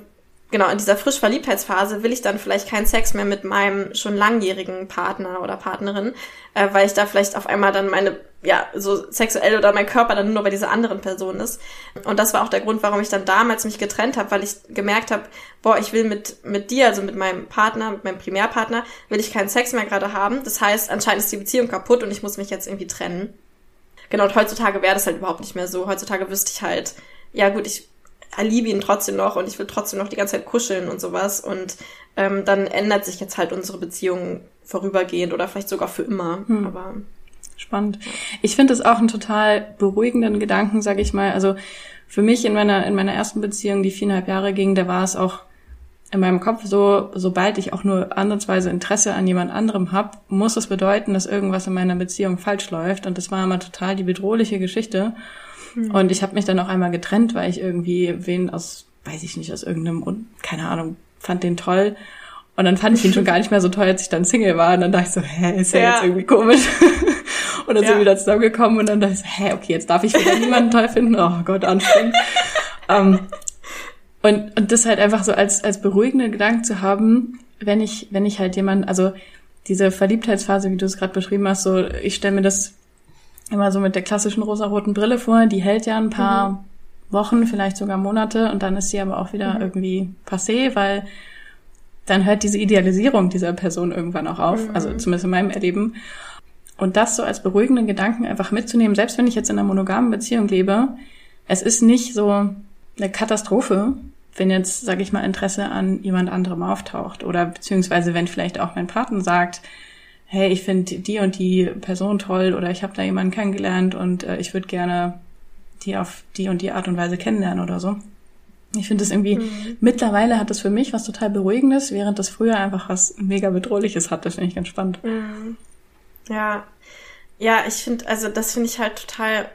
genau, in dieser frisch Verliebtheitsphase will ich dann vielleicht keinen Sex mehr mit meinem schon langjährigen Partner oder Partnerin, äh, weil ich da vielleicht auf einmal dann meine ja, so sexuell oder mein Körper dann nur bei dieser anderen Person ist. Und das war auch der Grund, warum ich dann damals mich getrennt habe, weil ich gemerkt habe, boah, ich will mit, mit dir, also mit meinem Partner, mit meinem Primärpartner, will ich keinen Sex mehr gerade haben. Das heißt, anscheinend ist die Beziehung kaputt und ich muss mich jetzt irgendwie trennen. Genau, und heutzutage wäre das halt überhaupt nicht mehr so. Heutzutage wüsste ich halt, ja gut, ich liebe ihn trotzdem noch und ich will trotzdem noch die ganze Zeit kuscheln und sowas. Und ähm, dann ändert sich jetzt halt unsere Beziehung vorübergehend oder vielleicht sogar für immer. Hm. Aber Spannend. Ich finde es auch einen total beruhigenden Gedanken, sage ich mal. Also für mich in meiner in meiner ersten Beziehung, die viereinhalb Jahre ging, da war es auch in meinem Kopf so, sobald ich auch nur ansatzweise Interesse an jemand anderem habe, muss es bedeuten, dass irgendwas in meiner Beziehung falsch läuft. Und das war immer total die bedrohliche Geschichte. Mhm. Und ich habe mich dann auch einmal getrennt, weil ich irgendwie wen aus, weiß ich nicht, aus irgendeinem, keine Ahnung, fand den toll. Und dann fand ich ihn schon [laughs] gar nicht mehr so toll, als ich dann Single war. Und dann dachte ich so, hä, ist ja, ja. jetzt irgendwie komisch. [laughs] und dann ja. sind wir wieder zusammengekommen und dann dachte ich so, hä, okay, jetzt darf ich wieder niemanden toll finden. Oh Gott, anstrengend. um, [laughs] ähm, und, und das halt einfach so als, als beruhigende Gedanken zu haben, wenn ich, wenn ich halt jemanden, also diese Verliebtheitsphase, wie du es gerade beschrieben hast, so, ich stelle mir das immer so mit der klassischen rosaroten Brille vor, die hält ja ein paar mhm. Wochen, vielleicht sogar Monate und dann ist sie aber auch wieder mhm. irgendwie passé, weil dann hört diese Idealisierung dieser Person irgendwann auch auf, mhm. also zumindest in meinem Erleben. Und das so als beruhigenden Gedanken einfach mitzunehmen, selbst wenn ich jetzt in einer monogamen Beziehung lebe, es ist nicht so eine Katastrophe, wenn jetzt, sage ich mal, Interesse an jemand anderem auftaucht. Oder beziehungsweise wenn vielleicht auch mein Partner sagt, hey, ich finde die und die Person toll oder ich habe da jemanden kennengelernt und äh, ich würde gerne die auf die und die Art und Weise kennenlernen oder so. Ich finde es irgendwie, mhm. mittlerweile hat das für mich was total Beruhigendes, während das früher einfach was mega Bedrohliches hat. Das finde ich ganz spannend. Mhm. Ja. Ja, ich finde, also das finde ich halt total,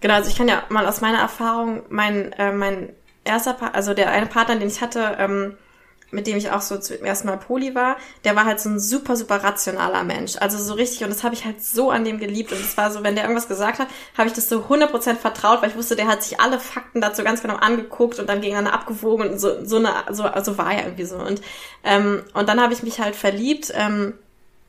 genau, also ich kann ja mal aus meiner Erfahrung, mein, äh, mein erster, pa also der eine Partner, den ich hatte, ähm, mit dem ich auch so zum ersten Mal Poli war, der war halt so ein super, super rationaler Mensch. Also so richtig, und das habe ich halt so an dem geliebt. Und es war so, wenn der irgendwas gesagt hat, habe ich das so 100% vertraut, weil ich wusste, der hat sich alle Fakten dazu ganz genau angeguckt und dann gegeneinander abgewogen und so, so eine, so, also war ja irgendwie so. Und, ähm, und dann habe ich mich halt verliebt, ähm,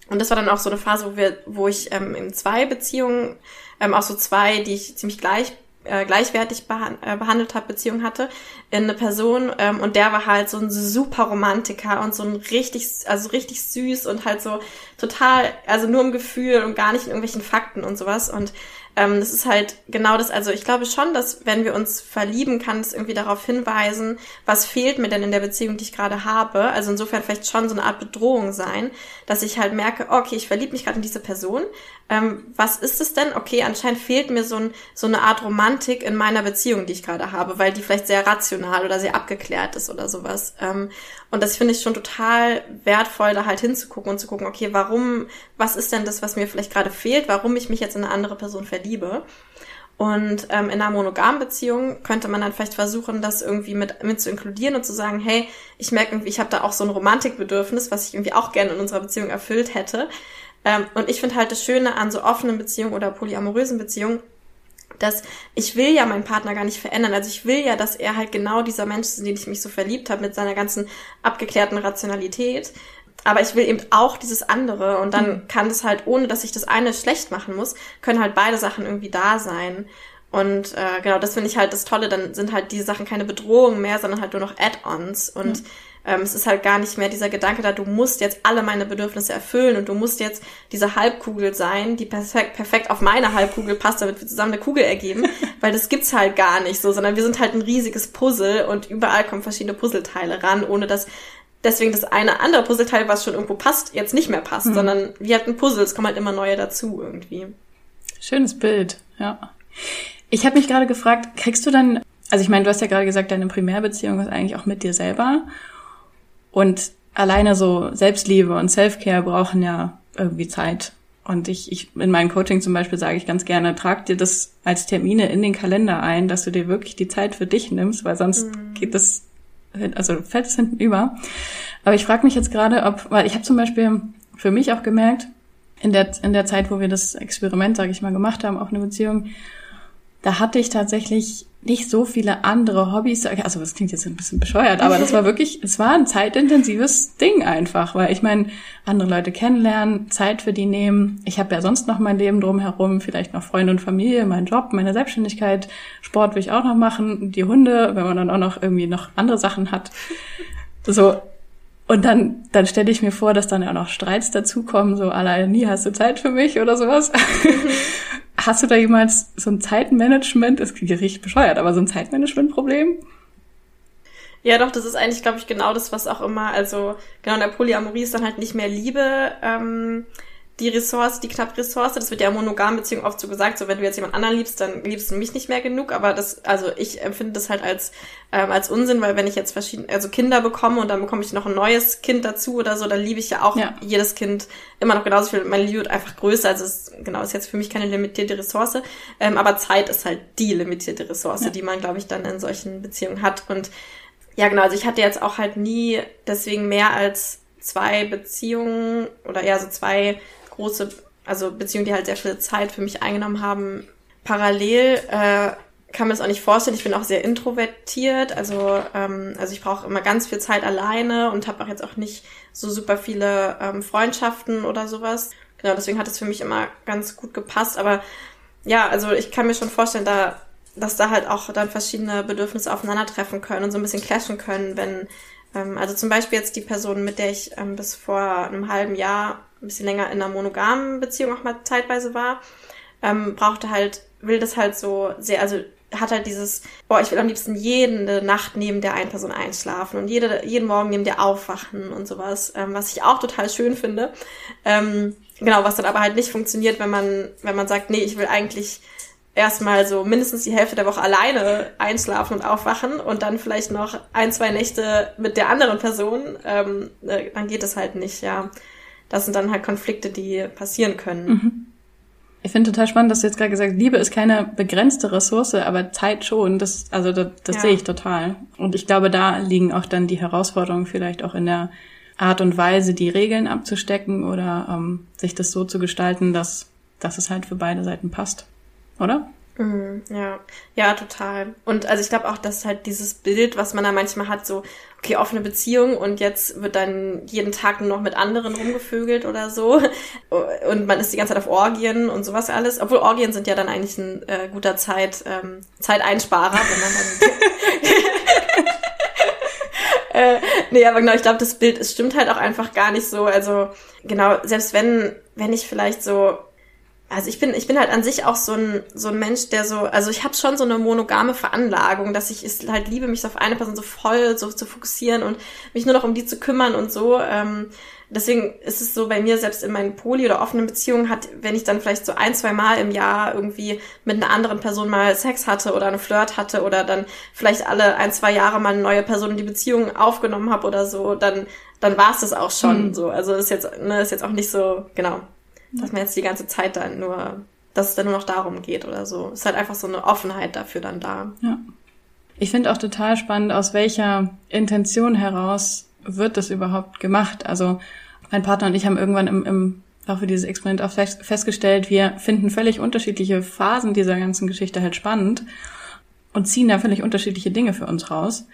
und das war dann auch so eine Phase, wo wir, wo ich ähm, in zwei Beziehungen, ähm, auch so zwei, die ich ziemlich gleich äh, gleichwertig äh, behandelt habe, Beziehung hatte, in eine Person ähm, und der war halt so ein super Romantiker und so ein richtig, also richtig süß und halt so total, also nur im Gefühl und gar nicht in irgendwelchen Fakten und sowas und ähm, das ist halt genau das, also ich glaube schon, dass wenn wir uns verlieben, kann es irgendwie darauf hinweisen, was fehlt mir denn in der Beziehung, die ich gerade habe. Also insofern vielleicht schon so eine Art Bedrohung sein, dass ich halt merke, okay, ich verliebe mich gerade in diese Person. Ähm, was ist es denn? Okay, anscheinend fehlt mir so, ein, so eine Art Romantik in meiner Beziehung, die ich gerade habe, weil die vielleicht sehr rational oder sehr abgeklärt ist oder sowas. Ähm, und das finde ich schon total wertvoll, da halt hinzugucken und zu gucken, okay, warum, was ist denn das, was mir vielleicht gerade fehlt, warum ich mich jetzt in eine andere Person verliebe. Und ähm, in einer monogamen Beziehung könnte man dann vielleicht versuchen, das irgendwie mit, mit zu inkludieren und zu sagen, hey, ich merke irgendwie, ich habe da auch so ein Romantikbedürfnis, was ich irgendwie auch gerne in unserer Beziehung erfüllt hätte. Ähm, und ich finde halt das Schöne an so offenen Beziehungen oder polyamorösen Beziehungen, dass ich will ja meinen Partner gar nicht verändern. Also ich will ja, dass er halt genau dieser Mensch ist, in den ich mich so verliebt habe, mit seiner ganzen abgeklärten Rationalität. Aber ich will eben auch dieses andere und dann mhm. kann es halt, ohne dass ich das eine schlecht machen muss, können halt beide Sachen irgendwie da sein. Und äh, genau, das finde ich halt das Tolle, dann sind halt diese Sachen keine Bedrohungen mehr, sondern halt nur noch Add-ons. Und mhm. Ähm, es ist halt gar nicht mehr dieser Gedanke da, du musst jetzt alle meine Bedürfnisse erfüllen und du musst jetzt diese Halbkugel sein, die perfekt, perfekt auf meine Halbkugel passt, damit wir zusammen eine Kugel ergeben, [laughs] weil das gibt's halt gar nicht so, sondern wir sind halt ein riesiges Puzzle und überall kommen verschiedene Puzzleteile ran, ohne dass deswegen das eine andere Puzzleteil, was schon irgendwo passt, jetzt nicht mehr passt, mhm. sondern wir hatten Puzzle, es kommen halt immer neue dazu irgendwie. Schönes Bild, ja. Ich habe mich gerade gefragt, kriegst du dann also ich meine, du hast ja gerade gesagt, deine Primärbeziehung ist eigentlich auch mit dir selber. Und alleine so Selbstliebe und Selfcare brauchen ja irgendwie Zeit. Und ich, ich in meinem Coaching zum Beispiel sage ich ganz gerne, trag dir das als Termine in den Kalender ein, dass du dir wirklich die Zeit für dich nimmst, weil sonst mhm. geht das, also fällt es hinten über. Aber ich frage mich jetzt gerade, ob, weil ich habe zum Beispiel für mich auch gemerkt, in der, in der Zeit, wo wir das Experiment, sage ich mal, gemacht haben, auch eine Beziehung, da hatte ich tatsächlich nicht so viele andere Hobbys. Also das klingt jetzt ein bisschen bescheuert, aber das war [laughs] wirklich, es war ein zeitintensives Ding einfach, weil ich meine, andere Leute kennenlernen, Zeit für die nehmen. Ich habe ja sonst noch mein Leben drumherum, vielleicht noch Freunde und Familie, meinen Job, meine Selbstständigkeit, Sport will ich auch noch machen, die Hunde, wenn man dann auch noch irgendwie noch andere Sachen hat. So, und dann, dann stelle ich mir vor, dass dann ja auch noch Streits dazukommen, so allein nie hast du Zeit für mich oder sowas. [laughs] Hast du da jemals so ein Zeitmanagement, das klingt richtig bescheuert, aber so ein Zeitmanagement-Problem? Ja, doch, das ist eigentlich, glaube ich, genau das, was auch immer, also genau in der Polyamorie ist dann halt nicht mehr Liebe ähm, die Ressource, die knappe Ressource, das wird ja in monogamen Beziehungen oft so gesagt, so wenn du jetzt jemand anderen liebst, dann liebst du mich nicht mehr genug, aber das, also ich empfinde das halt als, ähm, als Unsinn, weil wenn ich jetzt verschiedene, also Kinder bekomme und dann bekomme ich noch ein neues Kind dazu oder so, dann liebe ich ja auch ja. jedes Kind immer noch genauso viel, meine Liebe wird einfach größer, also es, genau, ist jetzt für mich keine limitierte Ressource, ähm, aber Zeit ist halt die limitierte Ressource, ja. die man, glaube ich, dann in solchen Beziehungen hat und ja, genau, also ich hatte jetzt auch halt nie deswegen mehr als zwei Beziehungen oder eher so zwei große, also Beziehungen, die halt sehr viel Zeit für mich eingenommen haben. Parallel äh, kann man es auch nicht vorstellen. Ich bin auch sehr introvertiert, also ähm, also ich brauche immer ganz viel Zeit alleine und habe auch jetzt auch nicht so super viele ähm, Freundschaften oder sowas. Genau, deswegen hat es für mich immer ganz gut gepasst. Aber ja, also ich kann mir schon vorstellen, da dass da halt auch dann verschiedene Bedürfnisse aufeinandertreffen können und so ein bisschen clashen können, wenn ähm, also zum Beispiel jetzt die Person, mit der ich ähm, bis vor einem halben Jahr ein bisschen länger in einer monogamen Beziehung auch mal zeitweise war, ähm, brauchte halt, will das halt so sehr, also hat halt dieses, boah, ich will am liebsten jede Nacht neben der einen Person einschlafen und jede, jeden Morgen neben der aufwachen und sowas, ähm, was ich auch total schön finde. Ähm, genau, was dann aber halt nicht funktioniert, wenn man, wenn man sagt, nee, ich will eigentlich erstmal so mindestens die Hälfte der Woche alleine einschlafen und aufwachen und dann vielleicht noch ein, zwei Nächte mit der anderen Person, ähm, äh, dann geht es halt nicht, ja das sind dann halt Konflikte, die passieren können. Mhm. Ich finde total spannend, dass du jetzt gerade gesagt hast, Liebe ist keine begrenzte Ressource, aber Zeit schon. Das, also das, das ja. sehe ich total. Und ich glaube, da liegen auch dann die Herausforderungen vielleicht auch in der Art und Weise, die Regeln abzustecken oder ähm, sich das so zu gestalten, dass, dass es halt für beide Seiten passt. Oder? Mhm, ja, ja, total. Und also ich glaube auch, dass halt dieses Bild, was man da manchmal hat, so, okay, offene Beziehung und jetzt wird dann jeden Tag nur noch mit anderen rumgevögelt oder so. [laughs] Und man ist die ganze Zeit auf Orgien und sowas alles. Obwohl Orgien sind ja dann eigentlich ein äh, guter Zeit, ähm, Zeiteinsparer, wenn man dann. [laughs] äh, nee, aber genau, ich glaube, das Bild, es stimmt halt auch einfach gar nicht so. Also, genau, selbst wenn, wenn ich vielleicht so also ich bin, ich bin halt an sich auch so ein, so ein Mensch, der so, also ich habe schon so eine monogame Veranlagung, dass ich es halt liebe, mich auf eine Person so voll so zu fokussieren und mich nur noch um die zu kümmern und so. Ähm, deswegen ist es so bei mir, selbst in meinen Poly- oder offenen Beziehungen hat, wenn ich dann vielleicht so ein, zwei Mal im Jahr irgendwie mit einer anderen Person mal Sex hatte oder eine Flirt hatte oder dann vielleicht alle ein, zwei Jahre mal eine neue Person in die Beziehung aufgenommen habe oder so, dann, dann war es das auch schon mhm. so. Also ist jetzt, ne, ist jetzt auch nicht so, genau dass man jetzt die ganze Zeit dann nur, dass es dann nur noch darum geht oder so. Es ist halt einfach so eine Offenheit dafür dann da. Ja. Ich finde auch total spannend, aus welcher Intention heraus wird das überhaupt gemacht. Also mein Partner und ich haben irgendwann im, im Laufe dieses Experiments auch festgestellt, wir finden völlig unterschiedliche Phasen dieser ganzen Geschichte halt spannend und ziehen da völlig unterschiedliche Dinge für uns raus.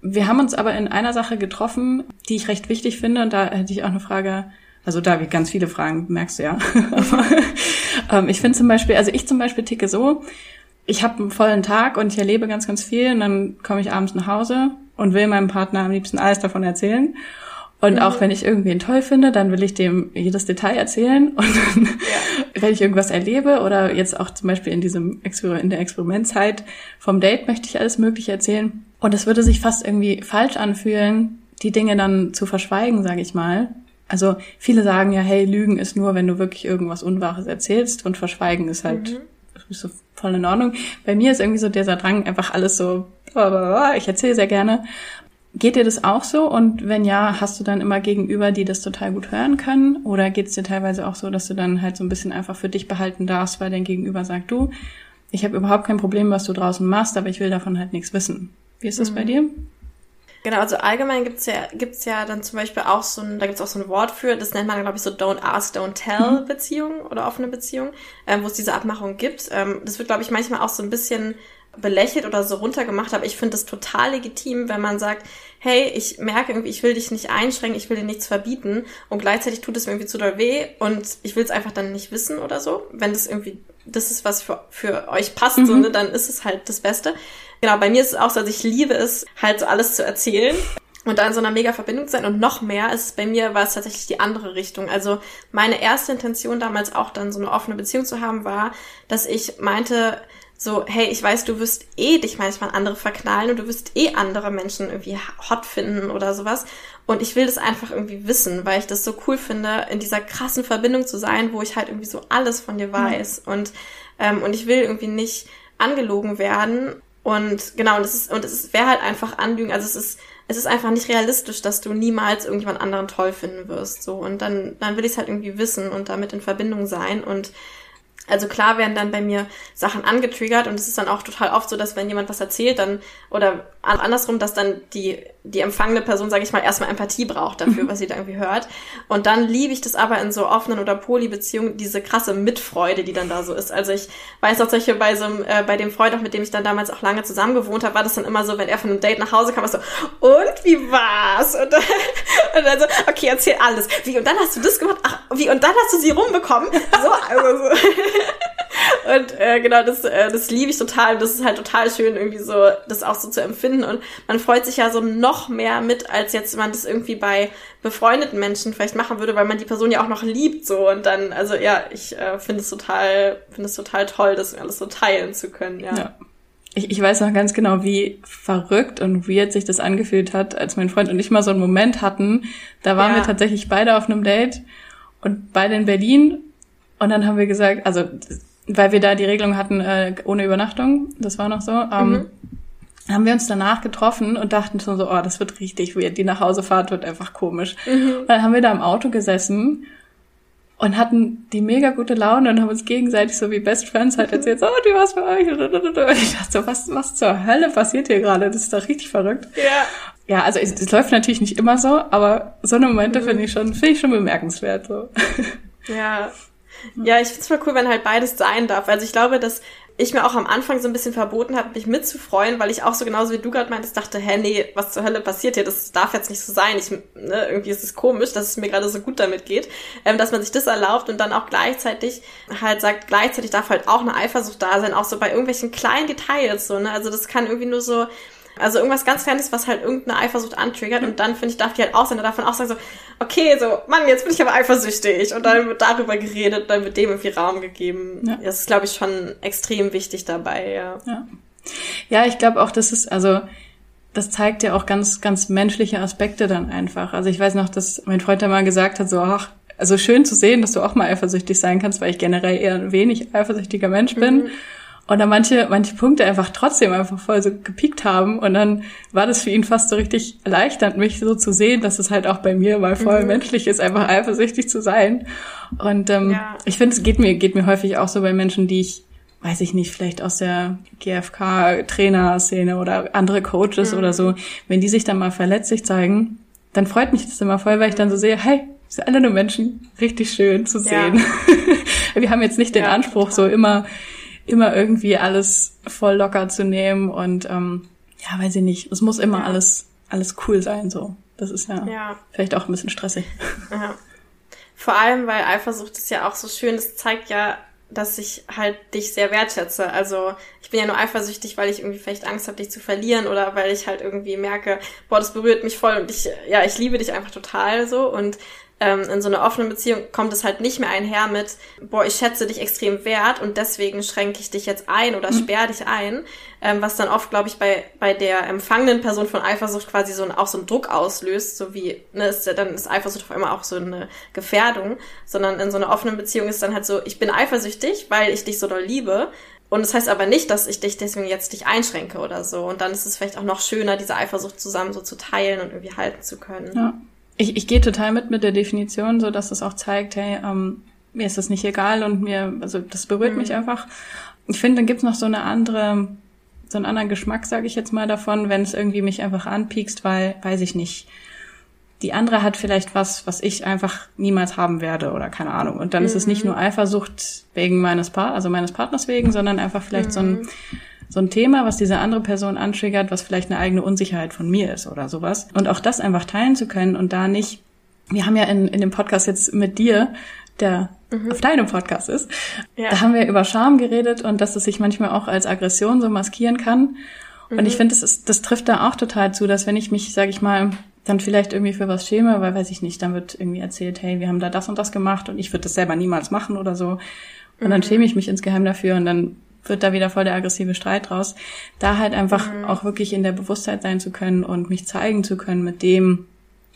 Wir haben uns aber in einer Sache getroffen, die ich recht wichtig finde, und da hätte ich auch eine Frage also da ganz viele Fragen, merkst du ja. Aber, [laughs] ähm, ich finde zum Beispiel, also ich zum Beispiel ticke so, ich habe einen vollen Tag und ich erlebe ganz, ganz viel und dann komme ich abends nach Hause und will meinem Partner am liebsten alles davon erzählen. Und mhm. auch wenn ich irgendwen toll finde, dann will ich dem jedes Detail erzählen. [laughs] Und dann, ja. wenn ich irgendwas erlebe oder jetzt auch zum Beispiel in diesem Exper in der Experimentzeit vom Date möchte ich alles Mögliche erzählen. Und es würde sich fast irgendwie falsch anfühlen, die Dinge dann zu verschweigen, sage ich mal. Also viele sagen ja, hey, Lügen ist nur, wenn du wirklich irgendwas Unwahres erzählst und Verschweigen ist halt, mhm. ist so voll in Ordnung. Bei mir ist irgendwie so dieser Drang, einfach alles so, ich erzähle sehr gerne. Geht dir das auch so? Und wenn ja, hast du dann immer Gegenüber, die das total gut hören können? Oder geht es dir teilweise auch so, dass du dann halt so ein bisschen einfach für dich behalten darfst, weil dein Gegenüber sagt, du, ich habe überhaupt kein Problem, was du draußen machst, aber ich will davon halt nichts wissen. Wie ist das mhm. bei dir? Genau, also allgemein gibt's ja, gibt's ja dann zum Beispiel auch so ein, da gibt's auch so ein Wort für, das nennt man, glaube ich, so Don't Ask, Don't Tell mhm. Beziehung oder offene Beziehung, ähm, wo es diese Abmachung gibt. Ähm, das wird, glaube ich, manchmal auch so ein bisschen belächelt oder so runtergemacht, aber ich finde es total legitim, wenn man sagt, hey, ich merke irgendwie, ich will dich nicht einschränken, ich will dir nichts verbieten und gleichzeitig tut es mir irgendwie zu doll weh und ich will es einfach dann nicht wissen oder so. Wenn das irgendwie, das ist was für, für euch passt, mhm. so, ne, dann ist es halt das Beste. Genau, bei mir ist es auch so, dass ich liebe es, halt so alles zu erzählen und da in so einer mega Verbindung zu sein. Und noch mehr ist es bei mir, war es tatsächlich die andere Richtung. Also meine erste Intention damals auch dann so eine offene Beziehung zu haben, war, dass ich meinte, so, hey, ich weiß, du wirst eh dich manchmal andere verknallen und du wirst eh andere Menschen irgendwie hot finden oder sowas. Und ich will das einfach irgendwie wissen, weil ich das so cool finde, in dieser krassen Verbindung zu sein, wo ich halt irgendwie so alles von dir weiß. Mhm. Und, ähm, und ich will irgendwie nicht angelogen werden. Und genau, und es ist, und es wäre halt einfach Anlügen. Also es ist, es ist einfach nicht realistisch, dass du niemals irgendjemand anderen toll finden wirst. So. Und dann, dann will ich es halt irgendwie wissen und damit in Verbindung sein. Und also klar werden dann bei mir Sachen angetriggert und es ist dann auch total oft so, dass wenn jemand was erzählt, dann oder andersrum, dass dann die die empfangene Person, sage ich mal, erstmal Empathie braucht dafür, mhm. was sie da irgendwie hört. Und dann liebe ich das aber in so offenen oder Poly-Beziehungen, diese krasse Mitfreude, die dann da so ist. Also ich weiß auch solche bei so einem, äh, bei dem Freund, auch mit dem ich dann damals auch lange zusammen gewohnt habe, war das dann immer so, wenn er von einem Date nach Hause kam, war so, und wie war's? Und dann, [laughs] und dann so, okay, erzähl alles. Wie, und dann hast du das gemacht? Ach, wie, und dann hast du sie rumbekommen? So, also so. [laughs] [laughs] Und äh, genau, das, äh, das liebe ich total. Das ist halt total schön, irgendwie so, das auch so zu empfinden. Und man freut sich ja so noch mehr mit, als jetzt man das irgendwie bei befreundeten Menschen vielleicht machen würde, weil man die Person ja auch noch liebt. So und dann, also ja, ich äh, finde es total, finde es total toll, das alles so teilen zu können. Ja. ja. Ich, ich weiß noch ganz genau, wie verrückt und weird sich das angefühlt hat, als mein Freund und ich mal so einen Moment hatten. Da waren ja. wir tatsächlich beide auf einem Date und beide in Berlin. Und dann haben wir gesagt, also weil wir da die Regelung hatten, äh, ohne Übernachtung, das war noch so, ähm, mhm. haben wir uns danach getroffen und dachten schon so, oh, das wird richtig weird, die Nachhausefahrt wird einfach komisch. Mhm. Und dann haben wir da im Auto gesessen und hatten die mega gute Laune und haben uns gegenseitig so wie Best Friends halt erzählt, so, oh, du warst bei euch. Und ich dachte so, was, was zur Hölle passiert hier gerade? Das ist doch richtig verrückt. Ja. Ja, also es, es läuft natürlich nicht immer so, aber so eine Momente mhm. finde ich schon, finde ich schon bemerkenswert, so. Ja, ja, ich find's voll cool, wenn halt beides sein darf. Also ich glaube, dass ich mir auch am Anfang so ein bisschen verboten habe, mich mitzufreuen, weil ich auch so genauso wie du gerade meintest, dachte, hä, nee, was zur Hölle passiert hier? Das darf jetzt nicht so sein. Ich, ne, irgendwie ist es komisch, dass es mir gerade so gut damit geht, ähm, dass man sich das erlaubt und dann auch gleichzeitig halt sagt, gleichzeitig darf halt auch eine Eifersucht da sein, auch so bei irgendwelchen kleinen Details, so, ne? Also das kann irgendwie nur so, also irgendwas ganz Kleines, was halt irgendeine Eifersucht antriggert und dann, finde ich, darf die halt auch sein, da darf man auch sagen so, okay, so, Mann, jetzt bin ich aber eifersüchtig und dann wird darüber geredet, dann wird dem irgendwie Raum gegeben. Ja. Das ist, glaube ich, schon extrem wichtig dabei, ja. Ja, ja ich glaube auch, das ist, also, das zeigt ja auch ganz, ganz menschliche Aspekte dann einfach. Also ich weiß noch, dass mein Freund da mal gesagt hat, so, ach, also schön zu sehen, dass du auch mal eifersüchtig sein kannst, weil ich generell eher ein wenig eifersüchtiger Mensch bin. Mhm und dann manche, manche Punkte einfach trotzdem einfach voll so gepiekt haben. Und dann war das für ihn fast so richtig erleichternd, mich so zu sehen, dass es halt auch bei mir mal voll mhm. menschlich ist, einfach eifersüchtig zu sein. Und ähm, ja. ich finde, es geht mir, geht mir häufig auch so bei Menschen, die ich, weiß ich nicht, vielleicht aus der GFK-Trainer-Szene oder andere Coaches mhm. oder so, wenn die sich dann mal verletzlich zeigen, dann freut mich das immer voll, weil ich dann so sehe, hey, sind alle nur Menschen, richtig schön zu sehen. Ja. [laughs] Wir haben jetzt nicht den ja, Anspruch, total. so immer immer irgendwie alles voll locker zu nehmen und ähm, ja, weiß ich nicht, es muss immer ja. alles alles cool sein so. Das ist ja, ja, vielleicht auch ein bisschen stressig. [laughs] Ja. Vor allem, weil Eifersucht ist ja auch so schön, das zeigt ja, dass ich halt dich sehr wertschätze. Also ich bin ja nur eifersüchtig, weil ich irgendwie vielleicht Angst habe, dich zu verlieren oder weil ich halt irgendwie merke, boah, das berührt mich voll und ich, ja, ich liebe dich einfach total so und ähm, in so einer offenen Beziehung kommt es halt nicht mehr einher mit, boah, ich schätze dich extrem wert und deswegen schränke ich dich jetzt ein oder mhm. sperre dich ein, ähm, was dann oft, glaube ich, bei, bei der empfangenen Person von Eifersucht quasi so ein, auch so einen Druck auslöst, so wie, ne, ist, dann ist Eifersucht auf einmal auch so eine Gefährdung, sondern in so einer offenen Beziehung ist dann halt so, ich bin eifersüchtig, weil ich dich so doll liebe, Und das heißt aber nicht, dass ich dich deswegen jetzt dich einschränke oder so. Und dann ist es vielleicht auch noch schöner, diese Eifersucht zusammen so zu teilen und irgendwie halten zu können. Ja. Ich, ich gehe total mit mit der Definition, so dass es auch zeigt, hey, ähm, mir ist das nicht egal und mir, also das berührt mhm. mich einfach. Ich finde, dann gibt's noch so eine andere, so einen anderen Geschmack, sage ich jetzt mal davon, wenn es irgendwie mich einfach anpiekst, weil, weiß ich nicht, die andere hat vielleicht was, was ich einfach niemals haben werde oder keine Ahnung. Und dann mhm. ist es nicht mhm. nur Eifersucht wegen meines Partners, also meines Partners wegen, sondern einfach vielleicht mhm. so ein mhm. So ein Thema, was diese andere Person antriggert, was vielleicht eine eigene Unsicherheit von mir ist oder sowas. Und auch das einfach teilen zu können und da nicht, wir haben ja in, in dem Podcast jetzt mit dir, der mhm. auf deinem Podcast ist, ja. da haben wir über Scham geredet und dass es sich manchmal auch als Aggression so maskieren kann. Und ich mhm. finde, das, das trifft da auch total zu, dass wenn ich mich, sage ich mal, dann vielleicht irgendwie für was schäme, weil weiß ich nicht, dann wird irgendwie erzählt, hey, wir haben da das und das gemacht und ich würde das selber niemals machen oder so. Und mhm. dann schäme ich mich insgeheim dafür und dann wird da wieder voll der aggressive Streit raus. Da halt einfach mhm. auch wirklich in der Bewusstheit sein zu können und mich zeigen zu können mit dem,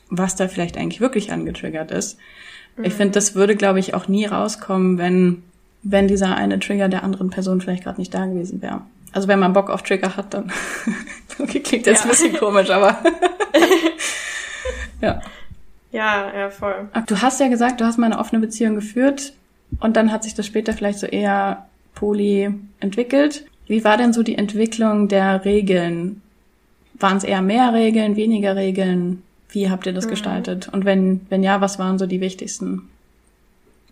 was da vielleicht eigentlich wirklich angetriggert ist. Mhm. Ich finde, das würde, glaube ich, auch nie rauskommen, wenn, wenn dieser eine Trigger der anderen Person vielleicht gerade nicht da gewesen wäre. Also wenn man Bock auf Trigger hat, dann [laughs] okay, klingt jetzt ja. ein bisschen komisch, aber [laughs] [laughs] ja. Ja, ja, voll. Du hast ja gesagt, du hast mal eine offene Beziehung geführt und dann hat sich das später vielleicht so eher poly entwickelt. Wie war denn so die Entwicklung der Regeln? Waren es eher mehr Regeln, weniger Regeln? Wie habt ihr das mhm. gestaltet? Und wenn, wenn ja, was waren so die wichtigsten?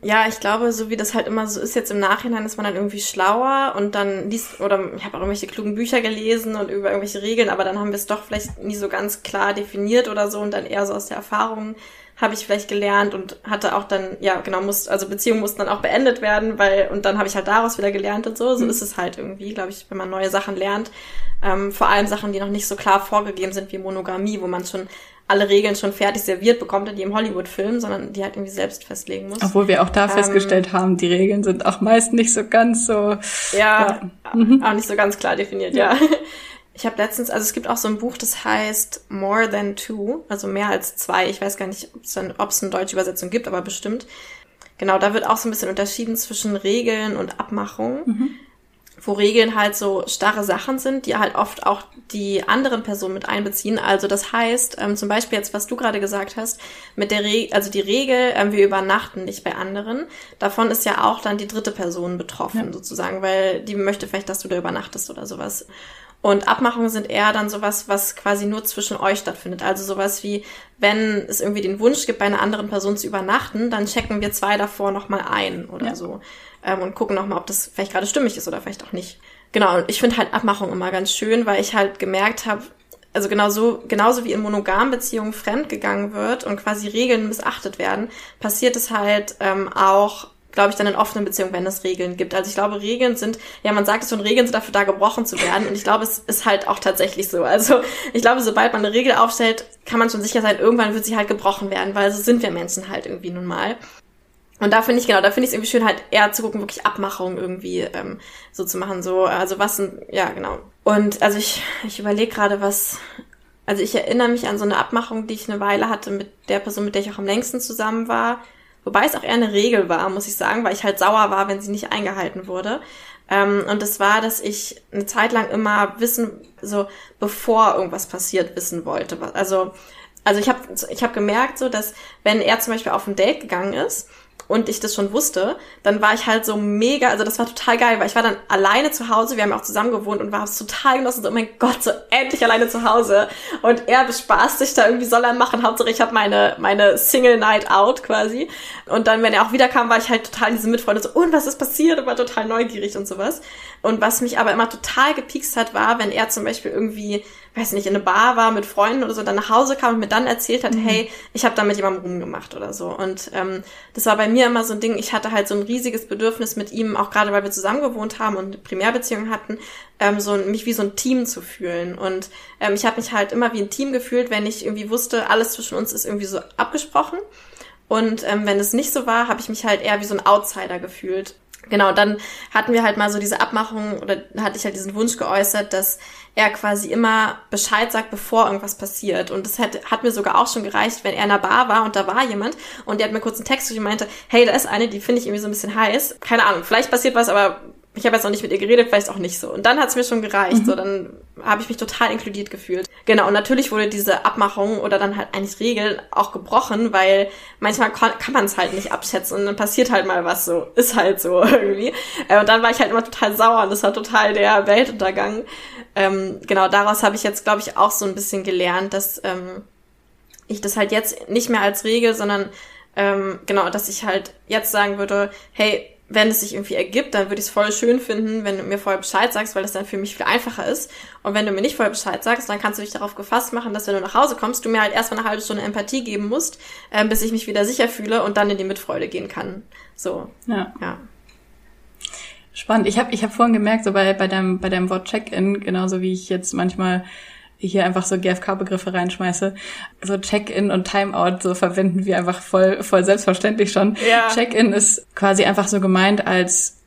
Ja, ich glaube, so wie das halt immer so ist, jetzt im Nachhinein ist man dann irgendwie schlauer und dann liest, oder ich habe auch irgendwelche klugen Bücher gelesen und über irgendwelche Regeln, aber dann haben wir es doch vielleicht nie so ganz klar definiert oder so und dann eher so aus der Erfahrung habe ich vielleicht gelernt und hatte auch dann, ja, genau, muss, also Beziehungen mussten dann auch beendet werden, weil, und dann habe ich halt daraus wieder gelernt und so. So mhm. ist es halt irgendwie, glaube ich, wenn man neue Sachen lernt. Ähm, vor allem Sachen, die noch nicht so klar vorgegeben sind wie Monogamie, wo man schon alle Regeln schon fertig serviert bekommt in jedem Hollywood-Film, sondern die halt irgendwie selbst festlegen muss. Obwohl wir auch da ähm, festgestellt haben, die Regeln sind auch meist nicht so ganz so. Ja, ja. Mhm. auch nicht so ganz klar definiert, ja. ja. Ich habe letztens, also es gibt auch so ein Buch, das heißt More Than Two, also mehr als zwei. Ich weiß gar nicht, ob es eine, deutsche Übersetzung gibt, aber bestimmt. Genau, da wird auch so ein bisschen unterschieden zwischen Regeln und Abmachung. Mhm wo Regeln halt so starre Sachen sind, die halt oft auch die anderen Personen mit einbeziehen. Also das heißt, ähm, zum Beispiel jetzt, was du gerade gesagt hast, mit der Regel, also die Regel, ähm, wir übernachten nicht bei anderen, davon ist ja auch dann die dritte Person betroffen ja. sozusagen, weil die möchte vielleicht, dass du da übernachtest oder sowas. Und Abmachungen sind eher dann sowas, was quasi nur zwischen euch stattfindet. Also sowas wie, wenn es irgendwie den Wunsch gibt, bei einer anderen Person zu übernachten, dann checken wir zwei davor nochmal ein oder ja. so ähm, und gucken nochmal, ob das vielleicht gerade stimmig ist oder vielleicht auch nicht. Genau, und ich finde halt Abmachung immer ganz schön, weil ich halt gemerkt habe, also genauso, genauso wie in monogamen Beziehungen fremdgegangen wird und quasi Regeln missachtet werden, passiert es halt ähm, auch glaube ich, dann in offenen Beziehungen, wenn es Regeln gibt. Also ich glaube, Regeln sind, ja, man sagt es schon, Regeln sind dafür da, gebrochen zu werden. Und ich glaube, es ist halt auch tatsächlich so. Also ich glaube, sobald man eine Regel aufstellt, kann man schon sicher sein, irgendwann wird sie halt gebrochen werden, weil so sind wir Menschen halt irgendwie nun mal. Und da finde ich, genau, da finde ich es irgendwie schön, halt eher zu gucken, wirklich Abmachungen irgendwie ähm, so zu machen. So, also was sind, ja, genau. Und also ich, ich überlege gerade, was. Also ich erinnere mich an so eine Abmachung, die ich eine Weile hatte mit der Person, mit der ich auch am längsten zusammen war. Wobei es auch eher eine Regel war, muss ich sagen, weil ich halt sauer war, wenn sie nicht eingehalten wurde. Ähm, und das war, dass ich eine Zeit lang immer wissen, so bevor irgendwas passiert, wissen wollte. Also, also ich habe ich hab gemerkt, so dass wenn er zum Beispiel auf ein Date gegangen ist und ich das schon wusste, dann war ich halt so mega, also das war total geil, weil ich war dann alleine zu Hause, wir haben auch zusammen gewohnt und war es total genossen, so, oh mein Gott, so endlich alleine zu Hause. Und er bespaßt sich da irgendwie, soll er machen, Hauptsache ich habe meine, meine Single Night Out quasi. Und dann, wenn er auch wiederkam, war ich halt total diese Mitfreude, so, und was ist passiert? Und war total neugierig und sowas. Und was mich aber immer total gepiekst hat, war, wenn er zum Beispiel irgendwie weiß nicht, in eine Bar war mit Freunden oder so, dann nach Hause kam und mir dann erzählt hat, mhm. hey, ich habe da mit jemandem rumgemacht oder so. Und ähm, das war bei mir immer so ein Ding, ich hatte halt so ein riesiges Bedürfnis mit ihm, auch gerade weil wir zusammen gewohnt haben und Primärbeziehungen hatten, ähm, so mich wie so ein Team zu fühlen. Und ähm, ich habe mich halt immer wie ein Team gefühlt, wenn ich irgendwie wusste, alles zwischen uns ist irgendwie so abgesprochen. Und ähm, wenn es nicht so war, habe ich mich halt eher wie so ein Outsider gefühlt. Genau, dann hatten wir halt mal so diese Abmachung oder hatte ich halt diesen Wunsch geäußert, dass er quasi immer Bescheid sagt, bevor irgendwas passiert. Und das hat, hat mir sogar auch schon gereicht, wenn er in einer Bar war und da war jemand und der hat mir kurz einen Text und meinte, hey, da ist eine, die finde ich irgendwie so ein bisschen heiß. Keine Ahnung, vielleicht passiert was, aber ich habe jetzt noch nicht mit ihr geredet, vielleicht auch nicht so. Und dann hat es mir schon gereicht. Mhm. So, dann habe ich mich total inkludiert gefühlt. Genau, und natürlich wurde diese Abmachung oder dann halt eigentlich Regeln auch gebrochen, weil manchmal kann, kann man es halt nicht abschätzen und dann passiert halt mal was so. Ist halt so [laughs] irgendwie. Äh, und dann war ich halt immer total sauer und das war total der Weltuntergang. Ähm, genau, daraus habe ich jetzt, glaube ich, auch so ein bisschen gelernt, dass ähm, ich das halt jetzt nicht mehr als Regel, sondern ähm, genau, dass ich halt jetzt sagen würde, hey, wenn es sich irgendwie ergibt, dann würde ich es voll schön finden, wenn du mir vorher Bescheid sagst, weil das dann für mich viel einfacher ist. Und wenn du mir nicht vorher Bescheid sagst, dann kannst du dich darauf gefasst machen, dass wenn du nach Hause kommst, du mir halt erstmal eine halbe Stunde Empathie geben musst, äh, bis ich mich wieder sicher fühle und dann in die Mitfreude gehen kann. So. Ja. ja. Spannend. Ich habe ich hab vorhin gemerkt, so bei, bei, deinem, bei deinem Wort Check-in, genauso wie ich jetzt manchmal hier einfach so GFK-Begriffe reinschmeiße. So Check-in und Timeout, so verwenden wir einfach voll, voll selbstverständlich schon. Ja. Check-in ist quasi einfach so gemeint als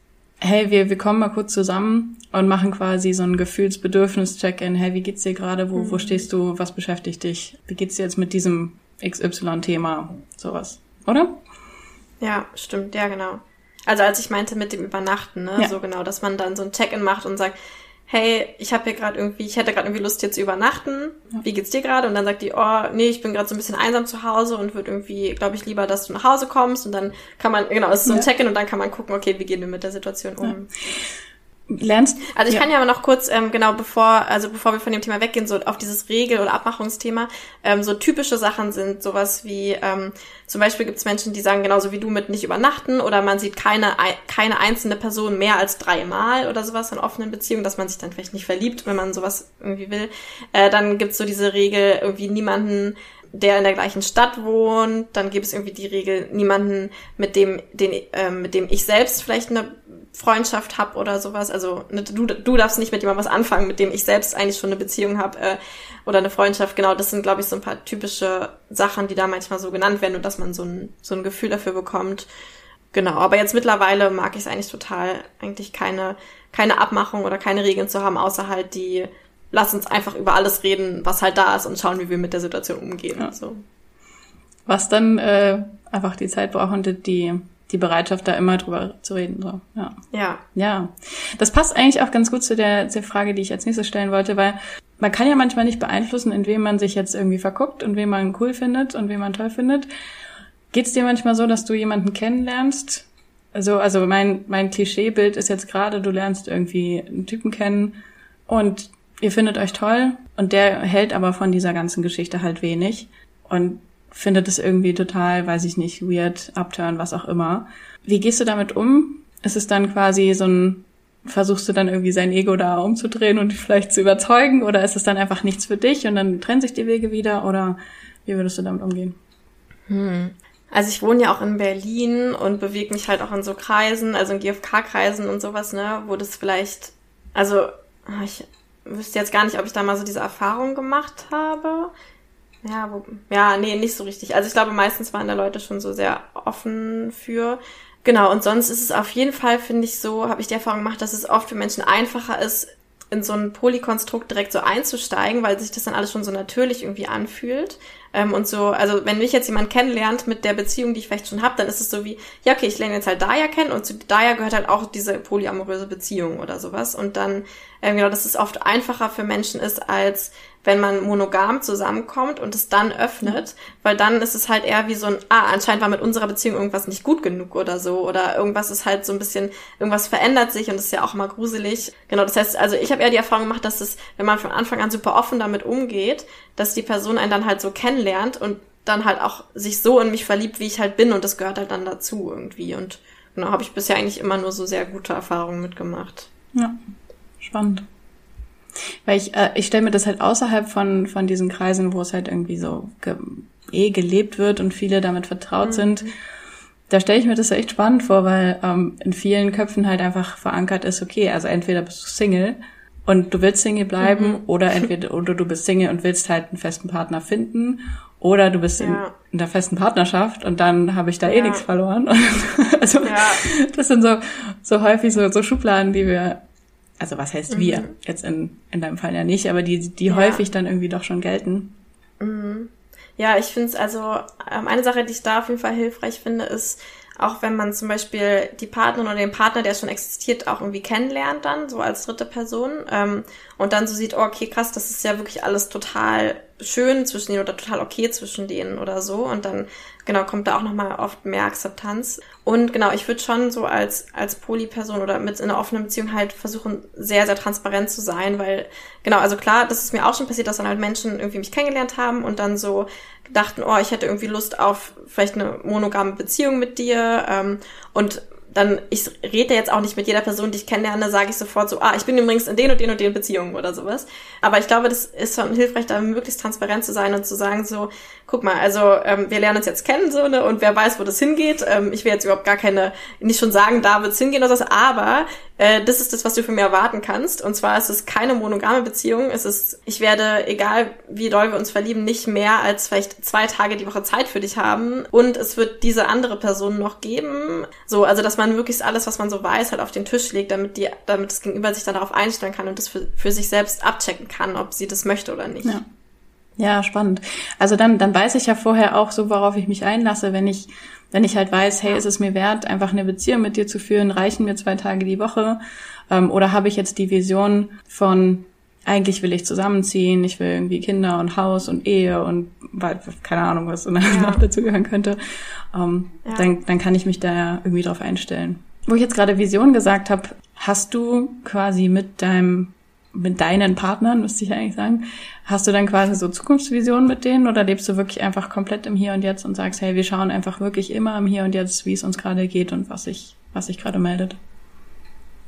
hey, wir, wir kommen mal kurz zusammen und machen quasi so ein Gefühlsbedürfnis-Check-in. Hey, wie geht's dir gerade? Wo, mhm. wo stehst du? Was beschäftigt dich? Wie geht's dir jetzt mit diesem XY-Thema? Sowas, oder? Ja, stimmt, ja, genau. Also als ich meinte mit dem Übernachten, ne, ja. so genau, dass man dann so ein Check-in macht und sagt, hey, ich habe hier gerade irgendwie, ich hätte gerade irgendwie Lust hier zu übernachten. Wie geht's dir gerade? Und dann sagt die, oh, nee, ich bin gerade so ein bisschen einsam zu Hause und würde irgendwie, glaube ich, lieber, dass du nach Hause kommst. Und dann kann man, genau, es ist so ein ja. Check-in und dann kann man gucken, okay, wie gehen wir mit der Situation um. Ja lernst. Also ich ja. kann ja aber noch kurz, ähm, genau bevor, also bevor wir von dem Thema weggehen, so auf dieses Regel- oder Abmachungsthema, ähm, so typische Sachen sind sowas wie, ähm, zum Beispiel gibt es Menschen, die sagen genauso wie du mit nicht übernachten oder man sieht keine, keine einzelne Person mehr als dreimal oder sowas in offenen Beziehungen, dass man sich dann vielleicht nicht verliebt, wenn man sowas irgendwie will. Äh, dann gibt's so diese Regel, irgendwie niemanden der in der gleichen Stadt wohnt, dann gibt es irgendwie die Regel, niemanden, mit dem, den, äh, mit dem ich selbst vielleicht eine Freundschaft hab oder sowas. Also ne, du, du darfst nicht mit jemandem was anfangen, mit dem ich selbst eigentlich schon eine Beziehung habe äh, oder eine Freundschaft. Genau, das sind, glaube ich, so ein paar typische Sachen, die da manchmal so genannt werden und dass man so ein, so ein Gefühl dafür bekommt. Genau, aber jetzt mittlerweile mag ich es eigentlich total, eigentlich keine, keine Abmachung oder keine Regeln zu haben, außer halt die, lass uns einfach über alles reden, was halt da ist und schauen, wie wir mit der Situation umgehen. Ja. So. Was dann äh, einfach die Zeit braucht und die die Bereitschaft, da immer drüber zu reden. So. Ja. ja. Ja. Das passt eigentlich auch ganz gut zu der, der Frage, die ich als nächstes stellen wollte, weil man kann ja manchmal nicht beeinflussen, in wem man sich jetzt irgendwie verguckt und wen man cool findet und wen man toll findet. Geht es dir manchmal so, dass du jemanden kennenlernst? Also, also mein, mein Klischeebild ist jetzt gerade, du lernst irgendwie einen Typen kennen und ihr findet euch toll und der hält aber von dieser ganzen Geschichte halt wenig. Und findet es irgendwie total, weiß ich nicht, weird, upturn, was auch immer. Wie gehst du damit um? Ist es dann quasi so ein, versuchst du dann irgendwie sein Ego da umzudrehen und vielleicht zu überzeugen oder ist es dann einfach nichts für dich und dann trennen sich die Wege wieder oder wie würdest du damit umgehen? Hm. Also ich wohne ja auch in Berlin und bewege mich halt auch in so Kreisen, also in GFK-Kreisen und sowas, ne, wo das vielleicht, also ich wüsste jetzt gar nicht, ob ich da mal so diese Erfahrung gemacht habe. Ja, wo, ja, nee, nicht so richtig. Also ich glaube, meistens waren da Leute schon so sehr offen für. Genau, und sonst ist es auf jeden Fall, finde ich so, habe ich die Erfahrung gemacht, dass es oft für Menschen einfacher ist, in so ein Polykonstrukt direkt so einzusteigen, weil sich das dann alles schon so natürlich irgendwie anfühlt. Ähm, und so, also wenn mich jetzt jemand kennenlernt mit der Beziehung, die ich vielleicht schon habe, dann ist es so wie, ja, okay, ich lerne jetzt halt Daya kennen und zu Daya gehört halt auch diese polyamoröse Beziehung oder sowas. Und dann, ähm, genau, dass es oft einfacher für Menschen ist, als wenn man monogam zusammenkommt und es dann öffnet, weil dann ist es halt eher wie so ein, ah, anscheinend war mit unserer Beziehung irgendwas nicht gut genug oder so oder irgendwas ist halt so ein bisschen, irgendwas verändert sich und ist ja auch immer gruselig. Genau, das heißt, also ich habe eher die Erfahrung gemacht, dass es, wenn man von Anfang an super offen damit umgeht, dass die Person einen dann halt so kennenlernt und dann halt auch sich so in mich verliebt, wie ich halt bin und das gehört halt dann dazu irgendwie und genau, habe ich bisher eigentlich immer nur so sehr gute Erfahrungen mitgemacht. Ja, spannend. Weil ich, äh, ich stelle mir das halt außerhalb von, von diesen Kreisen, wo es halt irgendwie so ge eh gelebt wird und viele damit vertraut mhm. sind, da stelle ich mir das echt spannend vor, weil ähm, in vielen Köpfen halt einfach verankert ist, okay, also entweder bist du Single und du willst Single bleiben mhm. oder [laughs] entweder oder du bist Single und willst halt einen festen Partner finden oder du bist ja. in, in, der festen Partnerschaft und dann habe ich da eh ja. eh nichts verloren. [laughs] also ja. das sind so so häufig so so Schubladen, die wir also was heißt mhm. wir? Jetzt in, in deinem Fall ja nicht, aber die, die ja. häufig dann irgendwie doch schon gelten. Mhm. Ja, ich finde es also, ähm, eine Sache, die ich da auf jeden Fall hilfreich finde, ist auch wenn man zum Beispiel die Partnerin oder den Partner, der schon existiert, auch irgendwie kennenlernt dann, so als dritte Person, ähm, und dann so sieht, oh, okay, krass, das ist ja wirklich alles total schön zwischen denen oder total okay zwischen denen oder so. Und dann, genau, kommt da auch nochmal oft mehr Akzeptanz. Und genau, ich würde schon so als, als Polyperson oder mit in einer offenen Beziehung halt versuchen, sehr, sehr transparent zu sein, weil, genau, also klar, das ist mir auch schon passiert, dass dann halt Menschen irgendwie mich kennengelernt haben und dann so dachten, oh, ich hätte irgendwie Lust auf vielleicht eine monogame Beziehung mit dir. Ähm, und dann, ich rede jetzt auch nicht mit jeder Person, die ich kennenlerne, sage ich sofort so, ah, ich bin übrigens in den und den und den Beziehungen oder sowas. Aber ich glaube, das ist schon hilfreich, da möglichst transparent zu sein und zu sagen so, guck mal, also ähm, wir lernen uns jetzt kennen so ne und wer weiß, wo das hingeht. Ähm, ich will jetzt überhaupt gar keine, nicht schon sagen, da wird's hingehen oder so, aber äh, das ist das, was du von mir erwarten kannst. Und zwar ist es keine monogame Beziehung. Es ist, ich werde, egal wie doll wir uns verlieben, nicht mehr als vielleicht zwei Tage die Woche Zeit für dich haben. Und es wird diese andere Person noch geben. So, also dass man wirklich alles, was man so weiß, halt auf den Tisch legt, damit die, damit das Gegenüber sich dann darauf einstellen kann und das für, für sich selbst abchecken kann, ob sie das möchte oder nicht. Ja. Ja, spannend. Also dann, dann weiß ich ja vorher auch so, worauf ich mich einlasse, wenn ich, wenn ich halt weiß, hey, ist es mir wert, einfach eine Beziehung mit dir zu führen, reichen mir zwei Tage die Woche, ähm, oder habe ich jetzt die Vision von, eigentlich will ich zusammenziehen, ich will irgendwie Kinder und Haus und Ehe und keine Ahnung, was [laughs] ja. noch dazugehören könnte, ähm, ja. dann, dann kann ich mich da irgendwie drauf einstellen. Wo ich jetzt gerade Vision gesagt habe, hast du quasi mit deinem mit deinen Partnern, müsste ich eigentlich sagen. Hast du dann quasi so Zukunftsvisionen mit denen oder lebst du wirklich einfach komplett im Hier und Jetzt und sagst, hey, wir schauen einfach wirklich immer im Hier und Jetzt, wie es uns gerade geht und was sich, was sich gerade meldet?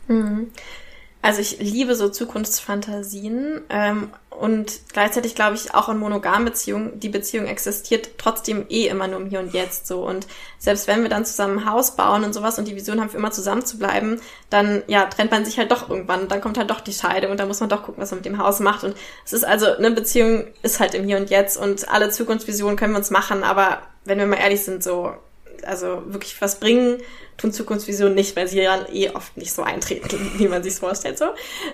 Mhm. Also ich liebe so Zukunftsfantasien ähm, und gleichzeitig glaube ich auch in monogamen Beziehungen, die Beziehung existiert trotzdem eh immer nur im Hier und Jetzt so. Und selbst wenn wir dann zusammen ein Haus bauen und sowas und die Vision haben, für immer zusammen zu bleiben, dann ja, trennt man sich halt doch irgendwann und dann kommt halt doch die Scheidung und dann muss man doch gucken, was man mit dem Haus macht. Und es ist also, eine Beziehung ist halt im Hier und Jetzt und alle Zukunftsvisionen können wir uns machen, aber wenn wir mal ehrlich sind, so also wirklich was bringen, tun Zukunftsvisionen nicht, weil sie ja eh oft nicht so eintreten, [laughs] wie man sich vorstellt. So.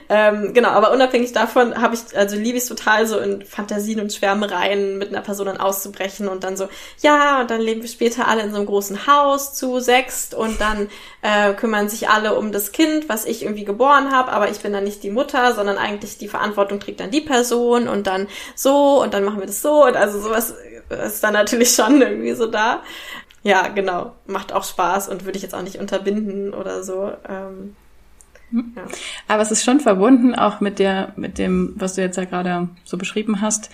Ähm, genau, aber unabhängig davon habe ich, also liebe ich total, so in Fantasien und Schwärmereien mit einer Person dann auszubrechen und dann so, ja, und dann leben wir später alle in so einem großen Haus zu sechst und dann äh, kümmern sich alle um das Kind, was ich irgendwie geboren habe, aber ich bin dann nicht die Mutter, sondern eigentlich die Verantwortung trägt dann die Person und dann so und dann machen wir das so und also sowas ist dann natürlich schon irgendwie so da. Ja, genau. Macht auch Spaß und würde ich jetzt auch nicht unterbinden oder so. Ähm, hm. ja. Aber es ist schon verbunden auch mit der, mit dem, was du jetzt ja gerade so beschrieben hast,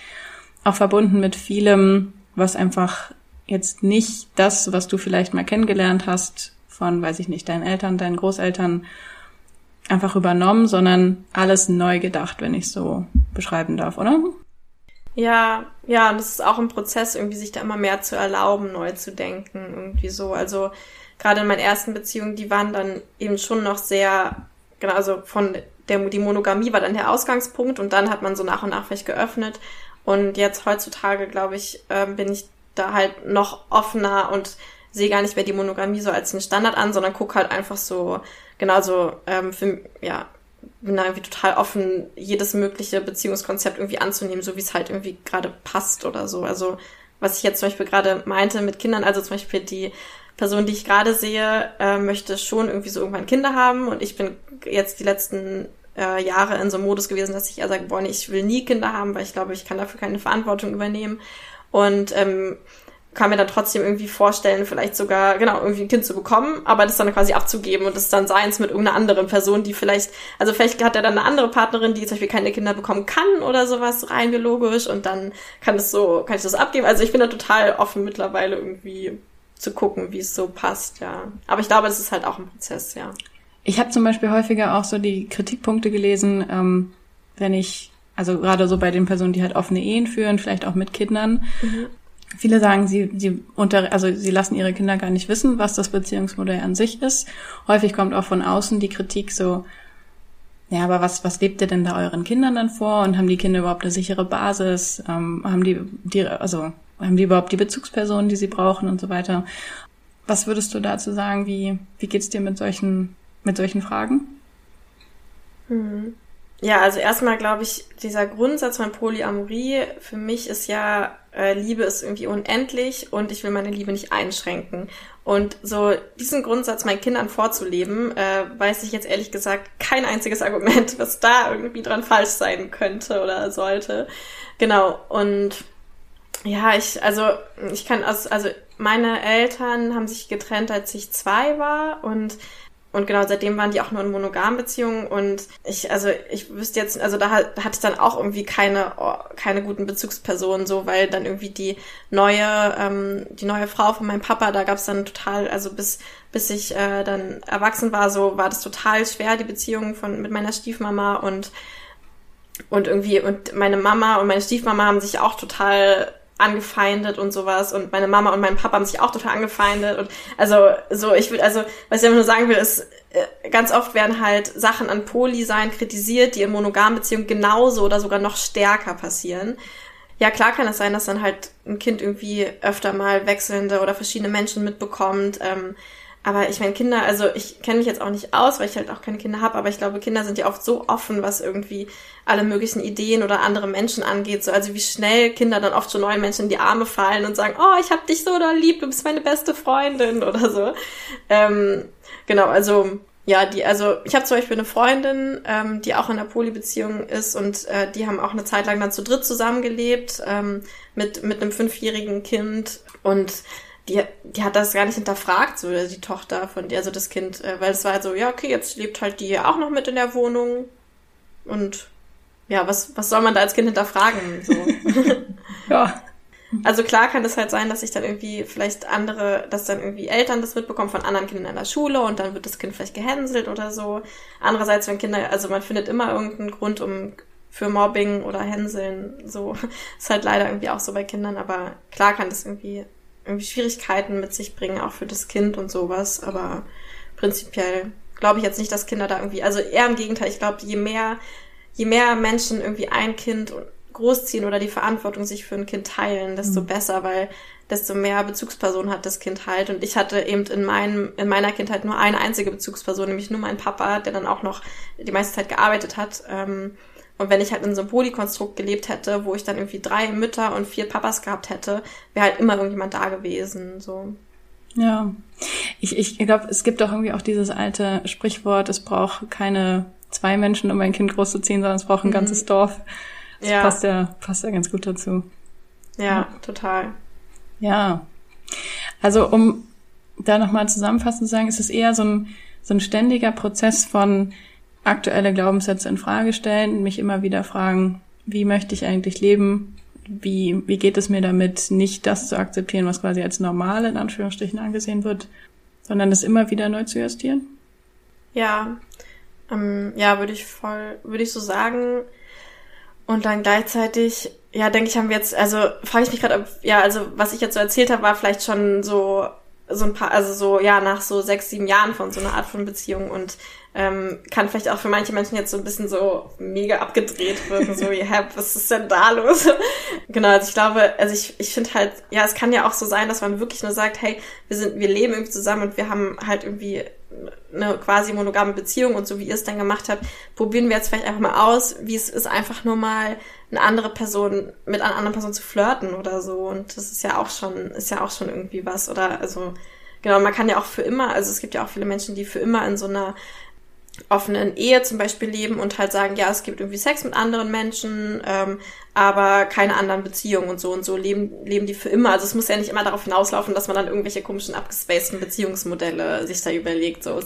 auch verbunden mit vielem, was einfach jetzt nicht das, was du vielleicht mal kennengelernt hast von, weiß ich nicht, deinen Eltern, deinen Großeltern einfach übernommen, sondern alles neu gedacht, wenn ich so beschreiben darf, oder? Ja, ja, und es ist auch ein Prozess, irgendwie sich da immer mehr zu erlauben, neu zu denken, irgendwie so. Also gerade in meinen ersten Beziehungen, die waren dann eben schon noch sehr, genau, also von der, die Monogamie war dann der Ausgangspunkt und dann hat man so nach und nach vielleicht geöffnet. Und jetzt heutzutage, glaube ich, äh, bin ich da halt noch offener und sehe gar nicht mehr die Monogamie so als einen Standard an, sondern gucke halt einfach so, genauso ähm, für, ja, bin da irgendwie total offen, jedes mögliche Beziehungskonzept irgendwie anzunehmen, so wie es halt irgendwie gerade passt oder so. Also was ich jetzt zum Beispiel gerade meinte mit Kindern, also zum Beispiel die Person, die ich gerade sehe, äh, möchte schon irgendwie so irgendwann Kinder haben und ich bin jetzt die letzten äh, Jahre in so einem Modus gewesen, dass ich eher sage, boah, ich will nie Kinder haben, weil ich glaube, ich kann dafür keine Verantwortung übernehmen. Und ähm, kann mir dann trotzdem irgendwie vorstellen, vielleicht sogar, genau, irgendwie ein Kind zu bekommen, aber das dann quasi abzugeben und das dann seins mit irgendeiner anderen Person, die vielleicht, also vielleicht hat er dann eine andere Partnerin, die zum Beispiel keine Kinder bekommen kann oder sowas, rein biologisch und dann kann das so, kann ich das abgeben. Also ich bin da total offen mittlerweile irgendwie zu gucken, wie es so passt, ja. Aber ich glaube, das ist halt auch ein Prozess, ja. Ich habe zum Beispiel häufiger auch so die Kritikpunkte gelesen, ähm, wenn ich, also gerade so bei den Personen, die halt offene Ehen führen, vielleicht auch mit Kindern, mhm. Viele sagen, sie, sie unter, also sie lassen ihre Kinder gar nicht wissen, was das Beziehungsmodell an sich ist. Häufig kommt auch von außen die Kritik so, ja, aber was, was lebt ihr denn da euren Kindern dann vor? Und haben die Kinder überhaupt eine sichere Basis? Ähm, haben die, die, also, haben die überhaupt die Bezugspersonen, die sie brauchen und so weiter? Was würdest du dazu sagen? Wie, wie geht's dir mit solchen, mit solchen Fragen? Hm. Ja, also erstmal glaube ich, dieser Grundsatz von Polyamorie für mich ist ja, äh, Liebe ist irgendwie unendlich und ich will meine Liebe nicht einschränken. Und so diesen Grundsatz meinen Kindern vorzuleben, äh, weiß ich jetzt ehrlich gesagt kein einziges Argument, was da irgendwie dran falsch sein könnte oder sollte. Genau. Und ja, ich, also ich kann aus, also meine Eltern haben sich getrennt, als ich zwei war und und genau, seitdem waren die auch nur in monogamen Beziehungen und ich, also ich wüsste jetzt, also da, da hatte ich dann auch irgendwie keine, keine guten Bezugspersonen, so, weil dann irgendwie die neue, ähm, die neue Frau von meinem Papa, da gab es dann total, also bis, bis ich äh, dann erwachsen war, so war das total schwer, die Beziehung von mit meiner Stiefmama und und irgendwie, und meine Mama und meine Stiefmama haben sich auch total angefeindet und sowas und meine Mama und mein Papa haben sich auch total angefeindet und also so ich will also was ich einfach nur sagen will ist äh, ganz oft werden halt Sachen an Poli sein kritisiert, die in monogamen Beziehungen genauso oder sogar noch stärker passieren. Ja, klar kann es sein, dass dann halt ein Kind irgendwie öfter mal wechselnde oder verschiedene Menschen mitbekommt. Ähm, aber ich meine, Kinder, also ich kenne mich jetzt auch nicht aus, weil ich halt auch keine Kinder habe, aber ich glaube, Kinder sind ja oft so offen, was irgendwie alle möglichen Ideen oder andere Menschen angeht. So, also wie schnell Kinder dann oft schon neuen Menschen in die Arme fallen und sagen, oh, ich hab dich so doll lieb, du bist meine beste Freundin oder so. Ähm, genau, also ja, die, also ich habe zum Beispiel eine Freundin, ähm, die auch in einer Polybeziehung ist und äh, die haben auch eine Zeit lang dann zu dritt zusammengelebt ähm, mit mit einem fünfjährigen Kind und die, die hat das gar nicht hinterfragt, so die Tochter von dir, also das Kind, äh, weil es war halt so, ja, okay, jetzt lebt halt die auch noch mit in der Wohnung. Und ja, was, was soll man da als Kind hinterfragen? So. [laughs] ja. Also klar kann es halt sein, dass sich dann irgendwie vielleicht andere, dass dann irgendwie Eltern das mitbekommen von anderen Kindern in der Schule und dann wird das Kind vielleicht gehänselt oder so. Andererseits, wenn Kinder, also man findet immer irgendeinen Grund um für Mobbing oder Hänseln, so [laughs] ist halt leider irgendwie auch so bei Kindern, aber klar kann das irgendwie irgendwie Schwierigkeiten mit sich bringen, auch für das Kind und sowas. Aber prinzipiell glaube ich jetzt nicht, dass Kinder da irgendwie, also eher im Gegenteil, ich glaube, je mehr, je mehr Menschen irgendwie ein Kind großziehen oder die Verantwortung sich für ein Kind teilen, desto mhm. besser, weil desto mehr Bezugspersonen hat das Kind halt. Und ich hatte eben in meinem, in meiner Kindheit nur eine einzige Bezugsperson, nämlich nur mein Papa, der dann auch noch die meiste Zeit gearbeitet hat. Ähm, und wenn ich halt in so einem Polykonstrukt gelebt hätte, wo ich dann irgendwie drei Mütter und vier Papas gehabt hätte, wäre halt immer irgendjemand da gewesen, so. Ja. Ich, ich glaube, es gibt doch irgendwie auch dieses alte Sprichwort, es braucht keine zwei Menschen, um ein Kind großzuziehen, sondern es braucht ein mhm. ganzes Dorf. Das ja. passt ja, passt ja ganz gut dazu. Ja, ja. total. Ja. Also, um da nochmal zusammenfassend zu sagen, ist es eher so ein, so ein ständiger Prozess von, aktuelle Glaubenssätze in Frage stellen, mich immer wieder fragen, wie möchte ich eigentlich leben? Wie, wie geht es mir damit, nicht das zu akzeptieren, was quasi als normal in Anführungsstrichen angesehen wird, sondern das immer wieder neu zu justieren? Ja, ähm, ja, würde ich voll, würde ich so sagen. Und dann gleichzeitig, ja, denke ich, haben wir jetzt, also frage ich mich gerade, ja, also was ich jetzt so erzählt habe, war vielleicht schon so so ein paar, also so, ja, nach so sechs, sieben Jahren von so einer Art von Beziehung und ähm, kann vielleicht auch für manche Menschen jetzt so ein bisschen so mega abgedreht wirken, so wie, hä, was ist denn da los? [laughs] genau, also ich glaube, also ich, ich finde halt, ja, es kann ja auch so sein, dass man wirklich nur sagt, hey, wir sind, wir leben irgendwie zusammen und wir haben halt irgendwie eine quasi monogame Beziehung und so wie ihr es dann gemacht habt, probieren wir jetzt vielleicht einfach mal aus, wie es ist, einfach nur mal eine andere Person mit einer anderen Person zu flirten oder so. Und das ist ja auch schon, ist ja auch schon irgendwie was. Oder also, genau, man kann ja auch für immer, also es gibt ja auch viele Menschen, die für immer in so einer offenen Ehe zum Beispiel leben und halt sagen, ja, es gibt irgendwie Sex mit anderen Menschen, ähm, aber keine anderen Beziehungen und so und so leben, leben die für immer. Also es muss ja nicht immer darauf hinauslaufen, dass man dann irgendwelche komischen abgespaceden Beziehungsmodelle sich da überlegt. So.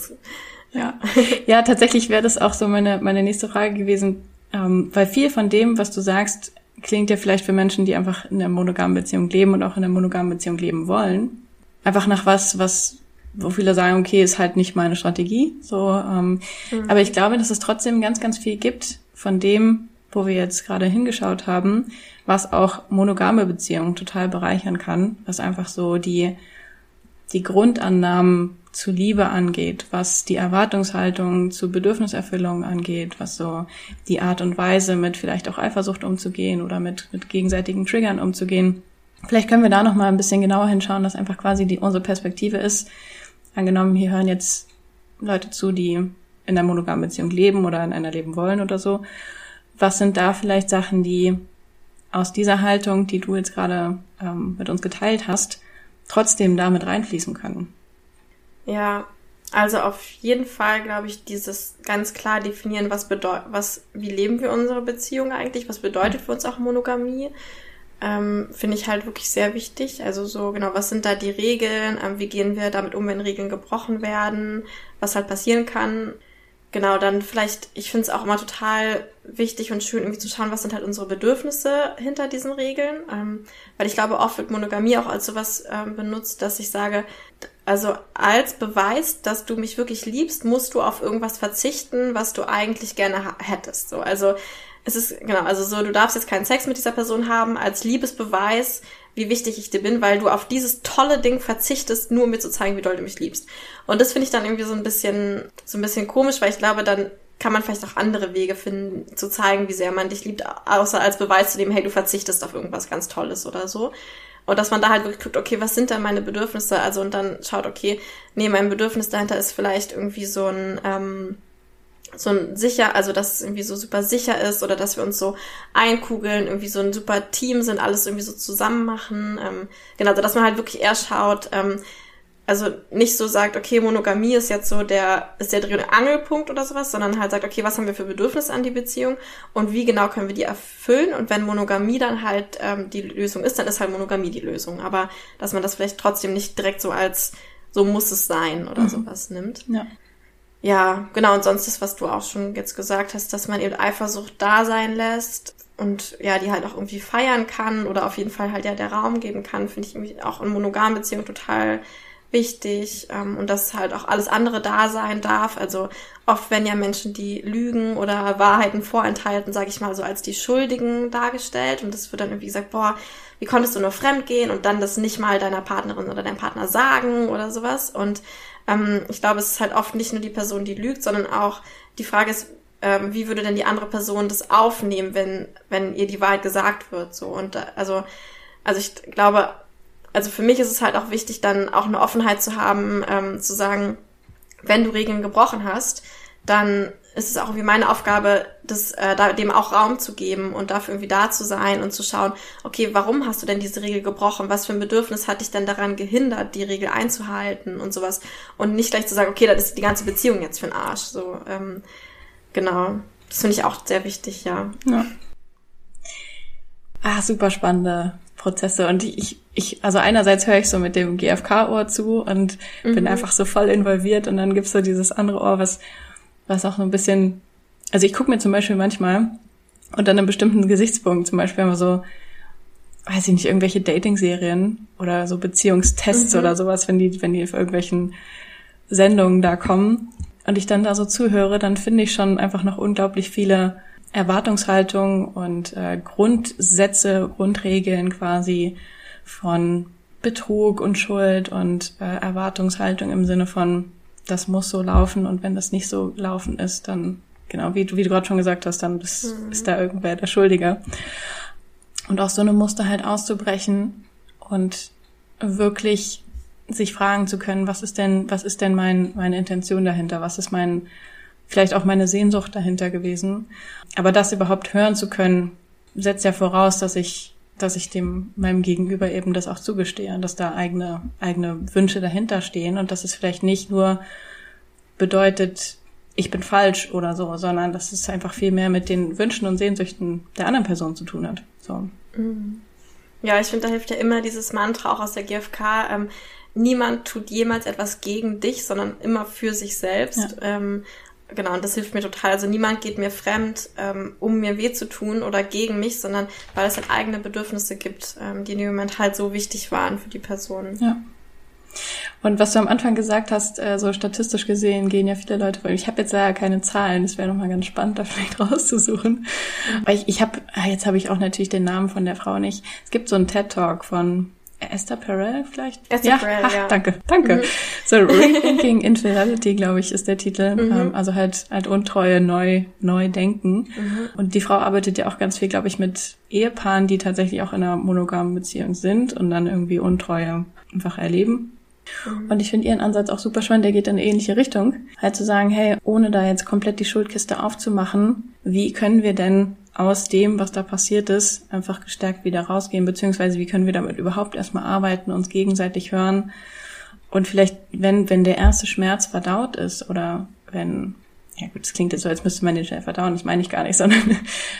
Ja. [laughs] ja, tatsächlich wäre das auch so meine, meine nächste Frage gewesen, ähm, weil viel von dem, was du sagst, klingt ja vielleicht für Menschen, die einfach in einer monogamen Beziehung leben und auch in einer monogamen Beziehung leben wollen, einfach nach was, was wo viele sagen, okay, ist halt nicht meine Strategie. So, ähm, mhm. aber ich glaube, dass es trotzdem ganz, ganz viel gibt von dem, wo wir jetzt gerade hingeschaut haben, was auch monogame Beziehungen total bereichern kann, was einfach so die die Grundannahmen zu Liebe angeht, was die Erwartungshaltung zu Bedürfniserfüllung angeht, was so die Art und Weise mit vielleicht auch Eifersucht umzugehen oder mit, mit gegenseitigen Triggern umzugehen. Vielleicht können wir da noch mal ein bisschen genauer hinschauen, dass einfach quasi die unsere Perspektive ist, Angenommen, hier hören jetzt Leute zu, die in einer monogamen Beziehung leben oder in einer leben wollen oder so. Was sind da vielleicht Sachen, die aus dieser Haltung, die du jetzt gerade ähm, mit uns geteilt hast, trotzdem damit reinfließen können? Ja, also auf jeden Fall, glaube ich, dieses ganz klar definieren, was bedeutet, was, wie leben wir unsere Beziehung eigentlich, was bedeutet für uns auch Monogamie, ähm, finde ich halt wirklich sehr wichtig. Also so, genau, was sind da die Regeln, ähm, wie gehen wir damit um, wenn Regeln gebrochen werden, was halt passieren kann genau, dann vielleicht, ich finde es auch immer total wichtig und schön, irgendwie zu schauen, was sind halt unsere Bedürfnisse hinter diesen Regeln. Ähm, weil ich glaube, oft wird Monogamie auch als sowas ähm, benutzt, dass ich sage, also als Beweis, dass du mich wirklich liebst, musst du auf irgendwas verzichten, was du eigentlich gerne hättest. So, also es ist, genau, also so, du darfst jetzt keinen Sex mit dieser Person haben, als Liebesbeweis wie wichtig ich dir bin, weil du auf dieses tolle Ding verzichtest, nur um mir zu zeigen, wie doll du mich liebst. Und das finde ich dann irgendwie so ein bisschen, so ein bisschen komisch, weil ich glaube, dann kann man vielleicht auch andere Wege finden, zu zeigen, wie sehr man dich liebt, außer als Beweis zu dem, hey, du verzichtest auf irgendwas ganz Tolles oder so. Und dass man da halt wirklich guckt, okay, was sind denn meine Bedürfnisse? Also und dann schaut, okay, nee, mein Bedürfnis dahinter ist vielleicht irgendwie so ein, ähm, so ein sicher, also dass es irgendwie so super sicher ist oder dass wir uns so einkugeln, irgendwie so ein super Team sind, alles irgendwie so zusammen machen. Ähm, genau, also dass man halt wirklich eher schaut, ähm, also nicht so sagt, okay, Monogamie ist jetzt so der, ist der Dreh- und Angelpunkt oder sowas, sondern halt sagt, okay, was haben wir für Bedürfnisse an die Beziehung und wie genau können wir die erfüllen und wenn Monogamie dann halt ähm, die Lösung ist, dann ist halt Monogamie die Lösung. Aber dass man das vielleicht trotzdem nicht direkt so als so muss es sein oder mhm. sowas nimmt. Ja ja, genau, und sonst ist, was du auch schon jetzt gesagt hast, dass man eben Eifersucht da sein lässt und ja, die halt auch irgendwie feiern kann oder auf jeden Fall halt ja der Raum geben kann, finde ich auch in monogamen Beziehungen total wichtig ähm, und dass halt auch alles andere da sein darf. Also oft werden ja Menschen, die lügen oder Wahrheiten vorenthalten, sage ich mal, so als die Schuldigen dargestellt und das wird dann irgendwie gesagt, boah, wie konntest du nur fremd gehen und dann das nicht mal deiner Partnerin oder deinem Partner sagen oder sowas und ähm, ich glaube, es ist halt oft nicht nur die Person, die lügt, sondern auch die Frage ist, ähm, wie würde denn die andere Person das aufnehmen, wenn, wenn ihr die Wahrheit gesagt wird, so. Und, also, also ich glaube, also für mich ist es halt auch wichtig, dann auch eine Offenheit zu haben, ähm, zu sagen, wenn du Regeln gebrochen hast, dann ist es auch irgendwie meine Aufgabe, das, äh, da, dem auch Raum zu geben und dafür irgendwie da zu sein und zu schauen, okay, warum hast du denn diese Regel gebrochen? Was für ein Bedürfnis hat dich denn daran gehindert, die Regel einzuhalten und sowas? Und nicht gleich zu sagen, okay, das ist die ganze Beziehung jetzt für den Arsch. So, ähm, genau. Das finde ich auch sehr wichtig, ja. ja. Ah, super spannende Prozesse. Und ich, ich, also einerseits höre ich so mit dem GFK-Ohr zu und mhm. bin einfach so voll involviert und dann gibt's so dieses andere Ohr, was was auch so ein bisschen, also ich gucke mir zum Beispiel manchmal unter einem bestimmten Gesichtspunkt, zum Beispiel immer so, weiß ich nicht, irgendwelche Dating-Serien oder so Beziehungstests mhm. oder sowas, wenn die, wenn die auf irgendwelchen Sendungen da kommen und ich dann da so zuhöre, dann finde ich schon einfach noch unglaublich viele Erwartungshaltungen und äh, Grundsätze, Grundregeln quasi von Betrug und Schuld und äh, Erwartungshaltung im Sinne von das muss so laufen und wenn das nicht so laufen ist, dann, genau, wie, wie du gerade schon gesagt hast, dann ist, mhm. ist da irgendwer der Schuldige. Und aus so einem Muster halt auszubrechen und wirklich sich fragen zu können, was ist denn, was ist denn mein, meine Intention dahinter? Was ist mein, vielleicht auch meine Sehnsucht dahinter gewesen? Aber das überhaupt hören zu können, setzt ja voraus, dass ich dass ich dem meinem Gegenüber eben das auch zugestehe, dass da eigene eigene Wünsche dahinter stehen und dass es vielleicht nicht nur bedeutet, ich bin falsch oder so, sondern dass es einfach viel mehr mit den Wünschen und Sehnsüchten der anderen Person zu tun hat. So. Mhm. Ja, ich finde, da hilft ja immer dieses Mantra auch aus der GfK. Ähm, niemand tut jemals etwas gegen dich, sondern immer für sich selbst. Ja. Ähm, genau, und das hilft mir total. Also niemand geht mir fremd, ähm, um mir weh zu tun oder gegen mich, sondern weil es halt eigene Bedürfnisse gibt, ähm, die in dem Moment halt so wichtig waren für die Person. Ja. Und was du am Anfang gesagt hast, äh, so statistisch gesehen gehen ja viele Leute, weil ich habe jetzt ja keine Zahlen, das wäre nochmal ganz spannend, da vielleicht [laughs] rauszusuchen. Aber ich, ich habe, ah, jetzt habe ich auch natürlich den Namen von der Frau nicht. Es gibt so einen TED-Talk von Esther Perel vielleicht? Esther ja, Perel, ach, ja. Danke, danke. Mhm. So [laughs] Rethinking Infidelity, glaube ich, ist der Titel. Mhm. Ähm, also halt halt Untreue neu neu denken. Mhm. Und die Frau arbeitet ja auch ganz viel, glaube ich, mit Ehepaaren, die tatsächlich auch in einer monogamen Beziehung sind und dann irgendwie Untreue einfach erleben. Mhm. Und ich finde ihren Ansatz auch super spannend, der geht in eine ähnliche Richtung. Halt zu sagen, hey, ohne da jetzt komplett die Schuldkiste aufzumachen, wie können wir denn aus dem, was da passiert ist, einfach gestärkt wieder rausgehen, beziehungsweise wie können wir damit überhaupt erstmal arbeiten, uns gegenseitig hören und vielleicht, wenn, wenn der erste Schmerz verdaut ist oder wenn, ja gut, das klingt jetzt so, als müsste man den schnell verdauen, das meine ich gar nicht, [laughs] sondern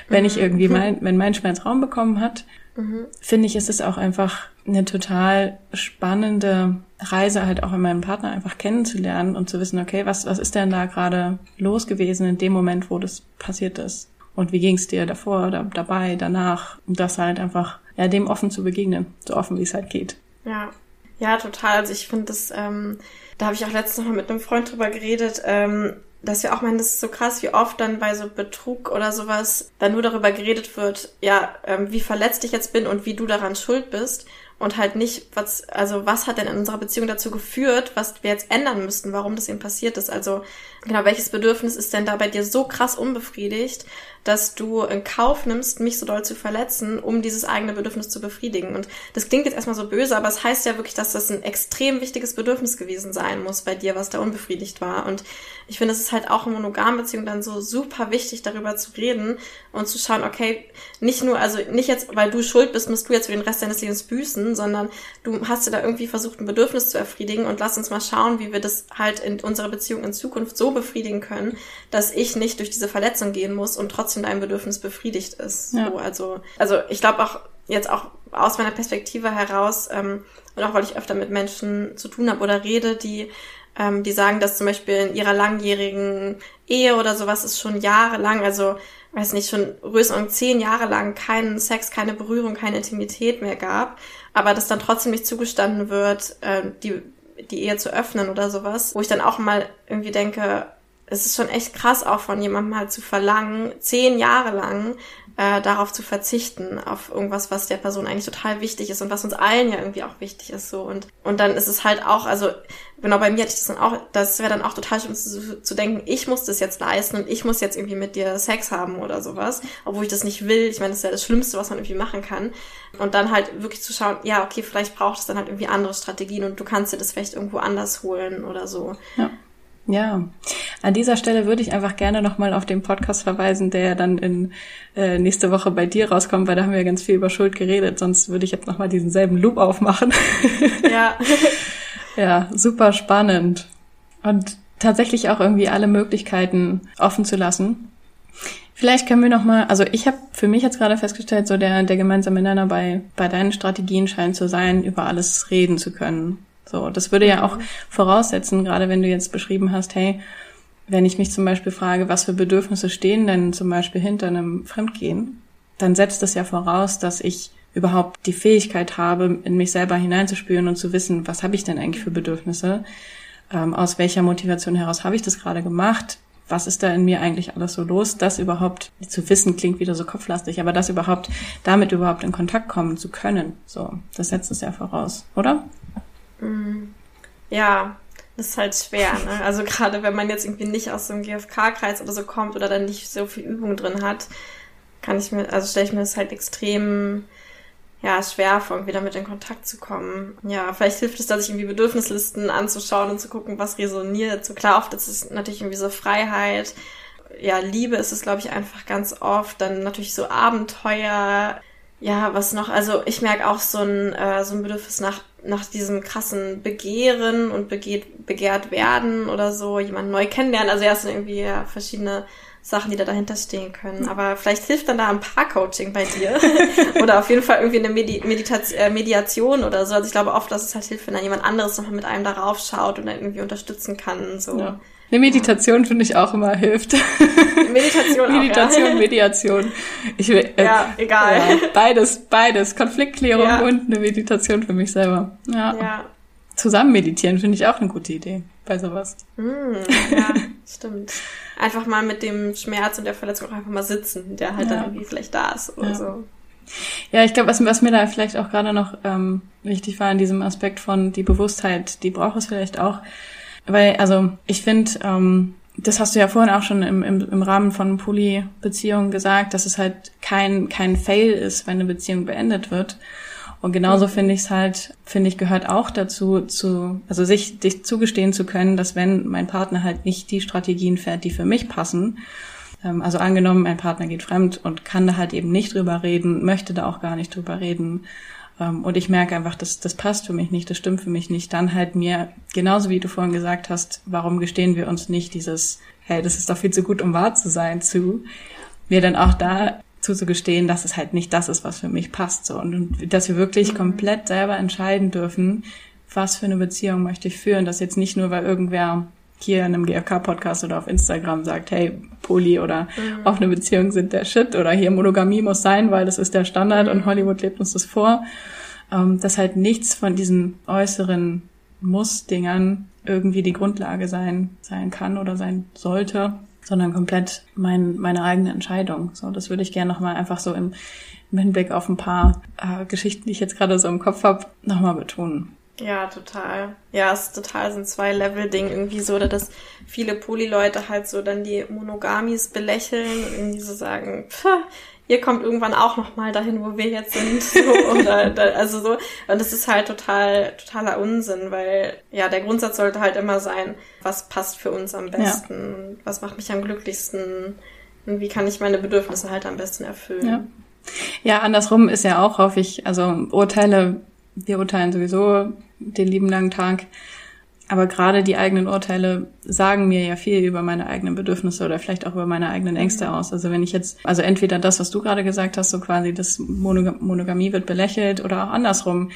wenn ich irgendwie mein, wenn mein Schmerz Raum bekommen hat, mhm. finde ich, ist es auch einfach eine total spannende Reise halt auch in meinem Partner einfach kennenzulernen und zu wissen, okay, was, was ist denn da gerade los gewesen in dem Moment, wo das passiert ist? Und wie ging es dir davor, da, dabei, danach? Und das halt einfach, ja, dem offen zu begegnen, so offen wie es halt geht. Ja, ja, total. Also ich finde das, ähm, da habe ich auch letztens noch mal mit einem Freund drüber geredet, ähm, dass wir auch meinen, das ist so krass, wie oft dann bei so Betrug oder sowas dann nur darüber geredet wird, ja, ähm, wie verletzt ich jetzt bin und wie du daran schuld bist und halt nicht, was, also was hat denn in unserer Beziehung dazu geführt, was wir jetzt ändern müssten, warum das eben passiert ist. Also genau, welches Bedürfnis ist denn da bei dir so krass unbefriedigt, dass du in Kauf nimmst, mich so doll zu verletzen, um dieses eigene Bedürfnis zu befriedigen. Und das klingt jetzt erstmal so böse, aber es heißt ja wirklich, dass das ein extrem wichtiges Bedürfnis gewesen sein muss bei dir, was da unbefriedigt war. Und ich finde, es ist halt auch in monogamen Beziehungen dann so super wichtig, darüber zu reden und zu schauen, okay, nicht nur, also nicht jetzt, weil du schuld bist, musst du jetzt für den Rest deines Lebens büßen, sondern du hast dir da irgendwie versucht, ein Bedürfnis zu erfriedigen und lass uns mal schauen, wie wir das halt in unserer Beziehung in Zukunft so befriedigen können, dass ich nicht durch diese Verletzung gehen muss und trotzdem dein Bedürfnis befriedigt ist. Ja. So, also, also ich glaube auch jetzt auch aus meiner Perspektive heraus ähm, und auch weil ich öfter mit Menschen zu tun habe oder rede, die ähm, die sagen, dass zum Beispiel in ihrer langjährigen Ehe oder sowas ist schon jahrelang, also weiß nicht, schon größer zehn Jahre lang keinen Sex, keine Berührung, keine Intimität mehr gab, aber dass dann trotzdem nicht zugestanden wird, äh, die, die Ehe zu öffnen oder sowas, wo ich dann auch mal irgendwie denke, es ist schon echt krass auch von jemandem halt zu verlangen, zehn Jahre lang äh, darauf zu verzichten, auf irgendwas, was der Person eigentlich total wichtig ist und was uns allen ja irgendwie auch wichtig ist so und und dann ist es halt auch, also genau bei mir hatte ich das dann auch, das wäre dann auch total schlimm zu, zu denken, ich muss das jetzt leisten und ich muss jetzt irgendwie mit dir Sex haben oder sowas, obwohl ich das nicht will. Ich meine, das ist ja das Schlimmste, was man irgendwie machen kann und dann halt wirklich zu schauen, ja okay, vielleicht braucht es dann halt irgendwie andere Strategien und du kannst dir das vielleicht irgendwo anders holen oder so. Ja. Ja, an dieser Stelle würde ich einfach gerne nochmal auf den Podcast verweisen, der dann in äh, nächste Woche bei dir rauskommt, weil da haben wir ja ganz viel über Schuld geredet, sonst würde ich jetzt nochmal diesen selben Loop aufmachen. Ja. [laughs] ja, super spannend. Und tatsächlich auch irgendwie alle Möglichkeiten offen zu lassen. Vielleicht können wir noch mal, also ich habe für mich jetzt gerade festgestellt, so der der gemeinsame Nenner bei bei deinen Strategien scheint zu sein, über alles reden zu können. So, das würde ja auch voraussetzen, gerade wenn du jetzt beschrieben hast, hey, wenn ich mich zum Beispiel frage, was für Bedürfnisse stehen denn zum Beispiel hinter einem Fremdgehen, dann setzt das ja voraus, dass ich überhaupt die Fähigkeit habe, in mich selber hineinzuspüren und zu wissen, was habe ich denn eigentlich für Bedürfnisse, ähm, aus welcher Motivation heraus habe ich das gerade gemacht, was ist da in mir eigentlich alles so los, das überhaupt zu wissen klingt wieder so kopflastig, aber das überhaupt, damit überhaupt in Kontakt kommen zu können, so, das setzt es ja voraus, oder? Mhm. Ja, das ist halt schwer, ne? Also gerade wenn man jetzt irgendwie nicht aus so einem GFK-Kreis oder so kommt oder dann nicht so viel Übung drin hat, kann ich mir, also stelle ich mir das halt extrem ja, schwer vor, irgendwie damit in Kontakt zu kommen. Ja, vielleicht hilft es da, sich irgendwie Bedürfnislisten anzuschauen und zu gucken, was resoniert. So klar, oft ist es natürlich irgendwie so Freiheit. Ja, Liebe ist es, glaube ich, einfach ganz oft. Dann natürlich so Abenteuer. Ja, was noch? Also ich merke auch so ein, äh, so ein Bedürfnis nach nach diesem krassen Begehren und begeht, begehrt werden oder so, jemanden neu kennenlernen. Also ja, es sind irgendwie ja, verschiedene Sachen, die da dahinter stehen können. Aber vielleicht hilft dann da ein Paar-Coaching bei dir. [laughs] oder auf jeden Fall irgendwie eine Medi Meditation, äh, Mediation oder so. Also ich glaube oft, dass es halt hilft, wenn dann jemand anderes nochmal mit einem darauf schaut und dann irgendwie unterstützen kann. So. Ja. Eine Meditation finde ich auch immer hilft. Meditation, [laughs] Meditation, auch, ja. Mediation. Ich will, äh, ja, egal. Ja, beides, beides. Konfliktklärung ja. und eine Meditation für mich selber. Ja. ja. Zusammen meditieren finde ich auch eine gute Idee bei sowas. Mm, ja, [laughs] stimmt. Einfach mal mit dem Schmerz und der Verletzung auch einfach mal sitzen, der halt dann irgendwie vielleicht da ist oder so. Ja, ich glaube, was, was mir da vielleicht auch gerade noch ähm, wichtig war in diesem Aspekt von die Bewusstheit, die braucht es vielleicht auch, weil, also ich finde, ähm, das hast du ja vorhin auch schon im, im, im Rahmen von Poly-Beziehungen gesagt, dass es halt kein, kein Fail ist, wenn eine Beziehung beendet wird. Und genauso finde ich es halt, finde ich, gehört auch dazu, zu, also sich, sich zugestehen zu können, dass wenn mein Partner halt nicht die Strategien fährt, die für mich passen, ähm, also angenommen, mein Partner geht fremd und kann da halt eben nicht drüber reden, möchte da auch gar nicht drüber reden. Ähm, und ich merke einfach, das, das passt für mich nicht, das stimmt für mich nicht. Dann halt mir, genauso wie du vorhin gesagt hast, warum gestehen wir uns nicht dieses, hey, das ist doch viel zu gut, um wahr zu sein, zu, mir dann auch da zuzugestehen, dass es halt nicht das ist, was für mich passt. So. Und, und dass wir wirklich mhm. komplett selber entscheiden dürfen, was für eine Beziehung möchte ich führen. Das jetzt nicht nur, weil irgendwer hier in einem GFK-Podcast oder auf Instagram sagt, hey, Poly oder mhm. offene Beziehungen sind der Shit oder hier Monogamie muss sein, weil das ist der Standard und Hollywood lebt uns das vor. Ähm, dass halt nichts von diesen äußeren Muss-Dingern irgendwie die Grundlage sein, sein kann oder sein sollte, sondern komplett mein, meine eigene Entscheidung. So, das würde ich gerne nochmal einfach so im, im Hinblick auf ein paar äh, Geschichten, die ich jetzt gerade so im Kopf habe, nochmal betonen. Ja, total. Ja, es ist total so ein Zwei-Level-Ding irgendwie so, oder dass viele Poly-Leute halt so dann die Monogamis belächeln und irgendwie so sagen, pff, ihr kommt irgendwann auch noch mal dahin, wo wir jetzt sind, [laughs] so, oder, da, also so. Und das ist halt total, totaler Unsinn, weil, ja, der Grundsatz sollte halt immer sein, was passt für uns am besten, ja. was macht mich am glücklichsten und wie kann ich meine Bedürfnisse halt am besten erfüllen. Ja. Ja, andersrum ist ja auch häufig, also Urteile wir urteilen sowieso den lieben langen Tag. Aber gerade die eigenen Urteile sagen mir ja viel über meine eigenen Bedürfnisse oder vielleicht auch über meine eigenen Ängste aus. Also wenn ich jetzt, also entweder das, was du gerade gesagt hast, so quasi das Monogam Monogamie wird belächelt oder auch andersrum,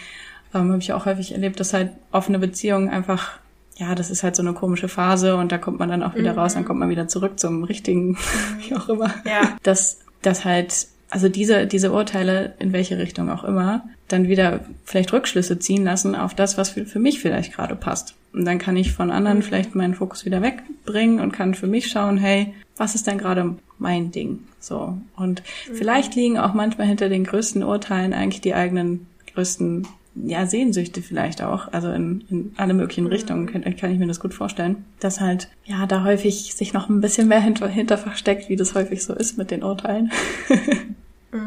ähm, habe ich auch häufig erlebt, dass halt offene Beziehungen einfach, ja, das ist halt so eine komische Phase und da kommt man dann auch wieder mhm. raus, dann kommt man wieder zurück zum richtigen, [laughs] wie auch immer. Ja. Dass, dass halt also diese, diese Urteile, in welche Richtung auch immer, dann wieder vielleicht Rückschlüsse ziehen lassen auf das, was für, für mich vielleicht gerade passt. Und dann kann ich von anderen vielleicht meinen Fokus wieder wegbringen und kann für mich schauen, hey, was ist denn gerade mein Ding? So. Und mhm. vielleicht liegen auch manchmal hinter den größten Urteilen eigentlich die eigenen größten ja, Sehnsüchte vielleicht auch, also in, in alle möglichen mhm. Richtungen kann, kann, ich mir das gut vorstellen, dass halt, ja, da häufig sich noch ein bisschen mehr hinter, hinter versteckt, wie das häufig so ist mit den Urteilen. [laughs] mhm.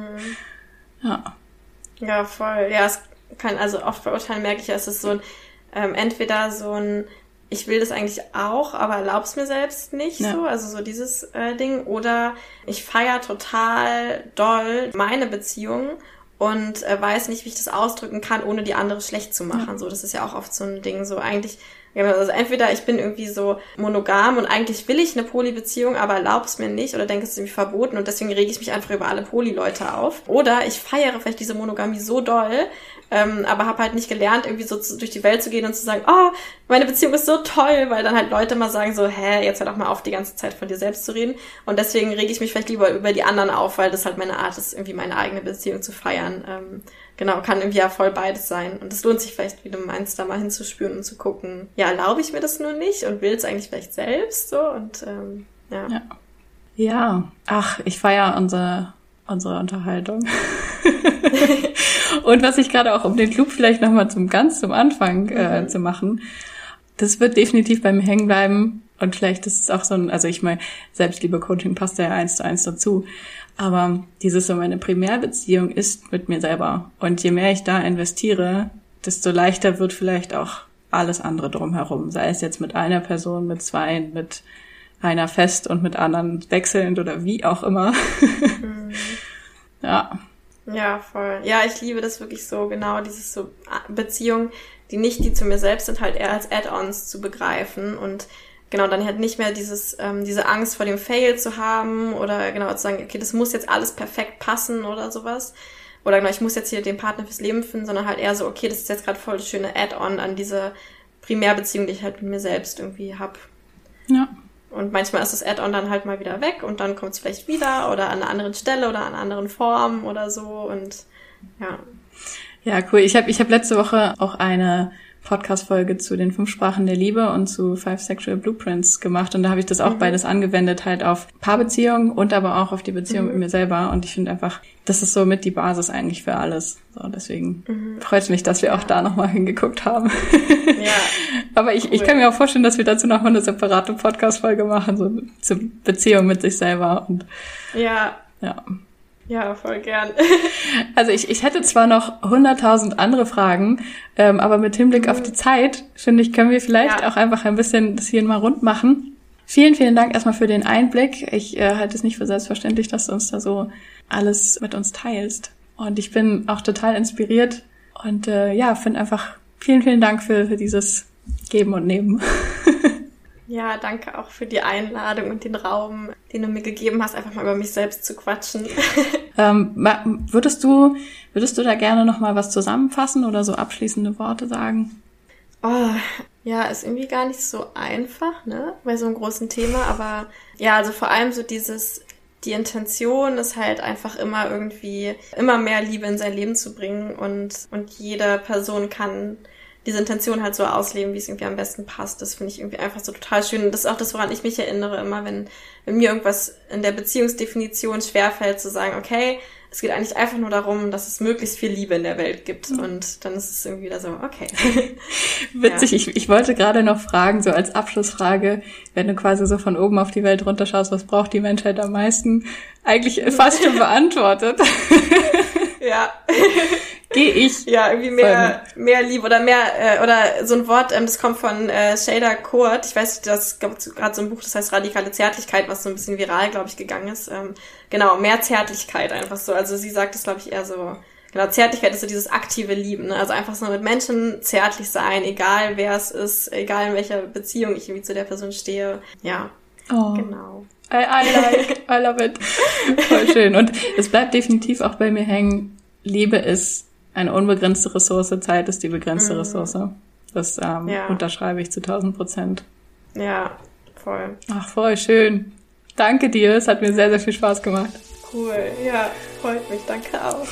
Ja. Ja, voll. Ja, es kann, also oft bei Urteilen merke ich ja, es ist so ein, ähm, entweder so ein, ich will das eigentlich auch, aber erlaub's mir selbst nicht ja. so, also so dieses äh, Ding. Oder ich feier total doll meine Beziehung und äh, weiß nicht, wie ich das ausdrücken kann, ohne die andere schlecht zu machen. Ja. So, das ist ja auch oft so ein Ding. So eigentlich, also entweder ich bin irgendwie so monogam und eigentlich will ich eine Polybeziehung, aber erlaub's mir nicht oder denke, es ist irgendwie verboten und deswegen rege ich mich einfach über alle Poly-Leute auf. Oder ich feiere vielleicht diese Monogamie so doll, ähm, aber habe halt nicht gelernt, irgendwie so zu, durch die Welt zu gehen und zu sagen, oh, meine Beziehung ist so toll, weil dann halt Leute mal sagen so, hä, jetzt hör doch mal auf, die ganze Zeit von dir selbst zu reden. Und deswegen rege ich mich vielleicht lieber über die anderen auf, weil das halt meine Art ist, irgendwie meine eigene Beziehung zu feiern. Ähm, genau, kann irgendwie ja voll beides sein. Und es lohnt sich vielleicht, wie du meinst, da mal hinzuspüren und zu gucken, ja, erlaube ich mir das nur nicht und will es eigentlich vielleicht selbst so und ähm, ja. ja. Ja, ach, ich feiere unsere unsere Unterhaltung. [laughs] und was ich gerade auch, um den Club vielleicht nochmal zum ganz zum Anfang äh, mhm. zu machen, das wird definitiv bei mir hängen bleiben. Und vielleicht ist es auch so ein, also ich meine, Selbstliebe-Coaching passt ja eins zu eins dazu. Aber dieses so meine Primärbeziehung ist mit mir selber. Und je mehr ich da investiere, desto leichter wird vielleicht auch alles andere drumherum. Sei es jetzt mit einer Person, mit zwei, mit einer fest und mit anderen wechselnd oder wie auch immer. Mhm. [laughs] ja. Ja, voll. Ja, ich liebe das wirklich so, genau, dieses so Beziehungen, die nicht die zu mir selbst sind, halt eher als Add-ons zu begreifen und genau, dann halt nicht mehr dieses, ähm, diese Angst vor dem Fail zu haben oder genau zu sagen, okay, das muss jetzt alles perfekt passen oder sowas. Oder genau, ich muss jetzt hier den Partner fürs Leben finden, sondern halt eher so, okay, das ist jetzt gerade voll das schöne Add-on an diese Primärbeziehung, die ich halt mit mir selbst irgendwie hab. Ja. Und manchmal ist das Add-on dann halt mal wieder weg und dann kommt es vielleicht wieder oder an einer anderen Stelle oder an einer anderen Form oder so und ja. Ja, cool. Ich habe ich hab letzte Woche auch eine Podcast-Folge zu den fünf Sprachen der Liebe und zu Five Sexual Blueprints gemacht. Und da habe ich das auch mhm. beides angewendet, halt auf Paarbeziehungen und aber auch auf die Beziehung mhm. mit mir selber. Und ich finde einfach, das ist so mit die Basis eigentlich für alles. So, deswegen mhm. freut es mich, dass wir auch da nochmal hingeguckt haben. Ja. [laughs] aber ich, cool. ich kann mir auch vorstellen, dass wir dazu nochmal eine separate Podcast-Folge machen, so zur Beziehung mit sich selber und ja. Ja. Ja, voll gern. [laughs] also ich, ich hätte zwar noch hunderttausend andere Fragen, ähm, aber mit Hinblick mhm. auf die Zeit, finde ich, können wir vielleicht ja. auch einfach ein bisschen das hier mal rund machen. Vielen, vielen Dank erstmal für den Einblick. Ich äh, halte es nicht für selbstverständlich, dass du uns da so alles mit uns teilst. Und ich bin auch total inspiriert und äh, ja, finde einfach vielen, vielen Dank für, für dieses Geben und Nehmen. [laughs] Ja, danke auch für die Einladung und den Raum, den du mir gegeben hast, einfach mal über mich selbst zu quatschen. [laughs] ähm, würdest du, würdest du da gerne noch mal was zusammenfassen oder so abschließende Worte sagen? Oh, ja, ist irgendwie gar nicht so einfach, ne, bei so einem großen Thema, aber ja, also vor allem so dieses, die Intention ist halt einfach immer irgendwie, immer mehr Liebe in sein Leben zu bringen und, und jede Person kann diese Intention halt so ausleben, wie es irgendwie am besten passt. Das finde ich irgendwie einfach so total schön. Und das ist auch das, woran ich mich erinnere, immer wenn, wenn mir irgendwas in der Beziehungsdefinition schwerfällt, zu sagen, okay, es geht eigentlich einfach nur darum, dass es möglichst viel Liebe in der Welt gibt. Mhm. Und dann ist es irgendwie wieder so, okay. [laughs] Witzig, ja. ich, ich wollte gerade noch fragen, so als Abschlussfrage, wenn du quasi so von oben auf die Welt runterschaust, was braucht die Menschheit am meisten? Eigentlich fast schon beantwortet. [laughs] ja. [laughs] Gehe ich. Ja, irgendwie mehr, mehr Liebe oder mehr, äh, oder so ein Wort, ähm, das kommt von äh, Shader Kurt. Ich weiß, das gab gerade so ein Buch, das heißt Radikale Zärtlichkeit, was so ein bisschen viral, glaube ich, gegangen ist. Ähm, genau, mehr Zärtlichkeit einfach so. Also sie sagt es, glaube ich, eher so. Genau, Zärtlichkeit ist so dieses aktive Lieben, ne? Also einfach so mit Menschen zärtlich sein, egal wer es ist, egal in welcher Beziehung ich irgendwie zu der Person stehe. Ja. Oh. Genau. I, I like, I love it. Voll schön. Und es bleibt definitiv auch bei mir hängen, Liebe ist eine unbegrenzte Ressource, Zeit ist die begrenzte mhm. Ressource. Das ähm, ja. unterschreibe ich zu 1000 Prozent. Ja, voll. Ach, voll schön. Danke dir, es hat mir sehr, sehr viel Spaß gemacht. Cool, ja, freut mich, danke auch.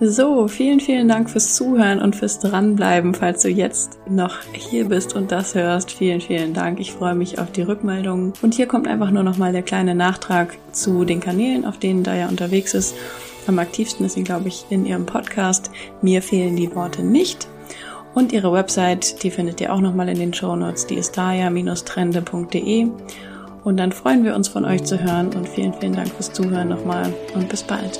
So, vielen, vielen Dank fürs Zuhören und fürs Dranbleiben, falls du jetzt noch hier bist und das hörst. Vielen, vielen Dank. Ich freue mich auf die Rückmeldungen. Und hier kommt einfach nur noch mal der kleine Nachtrag zu den Kanälen, auf denen da ja unterwegs ist. Am aktivsten ist sie, glaube ich, in ihrem Podcast Mir fehlen die Worte nicht. Und ihre Website, die findet ihr auch nochmal in den Show Notes. Die ist daya-trende.de. Und dann freuen wir uns von euch zu hören und vielen, vielen Dank fürs Zuhören nochmal und bis bald.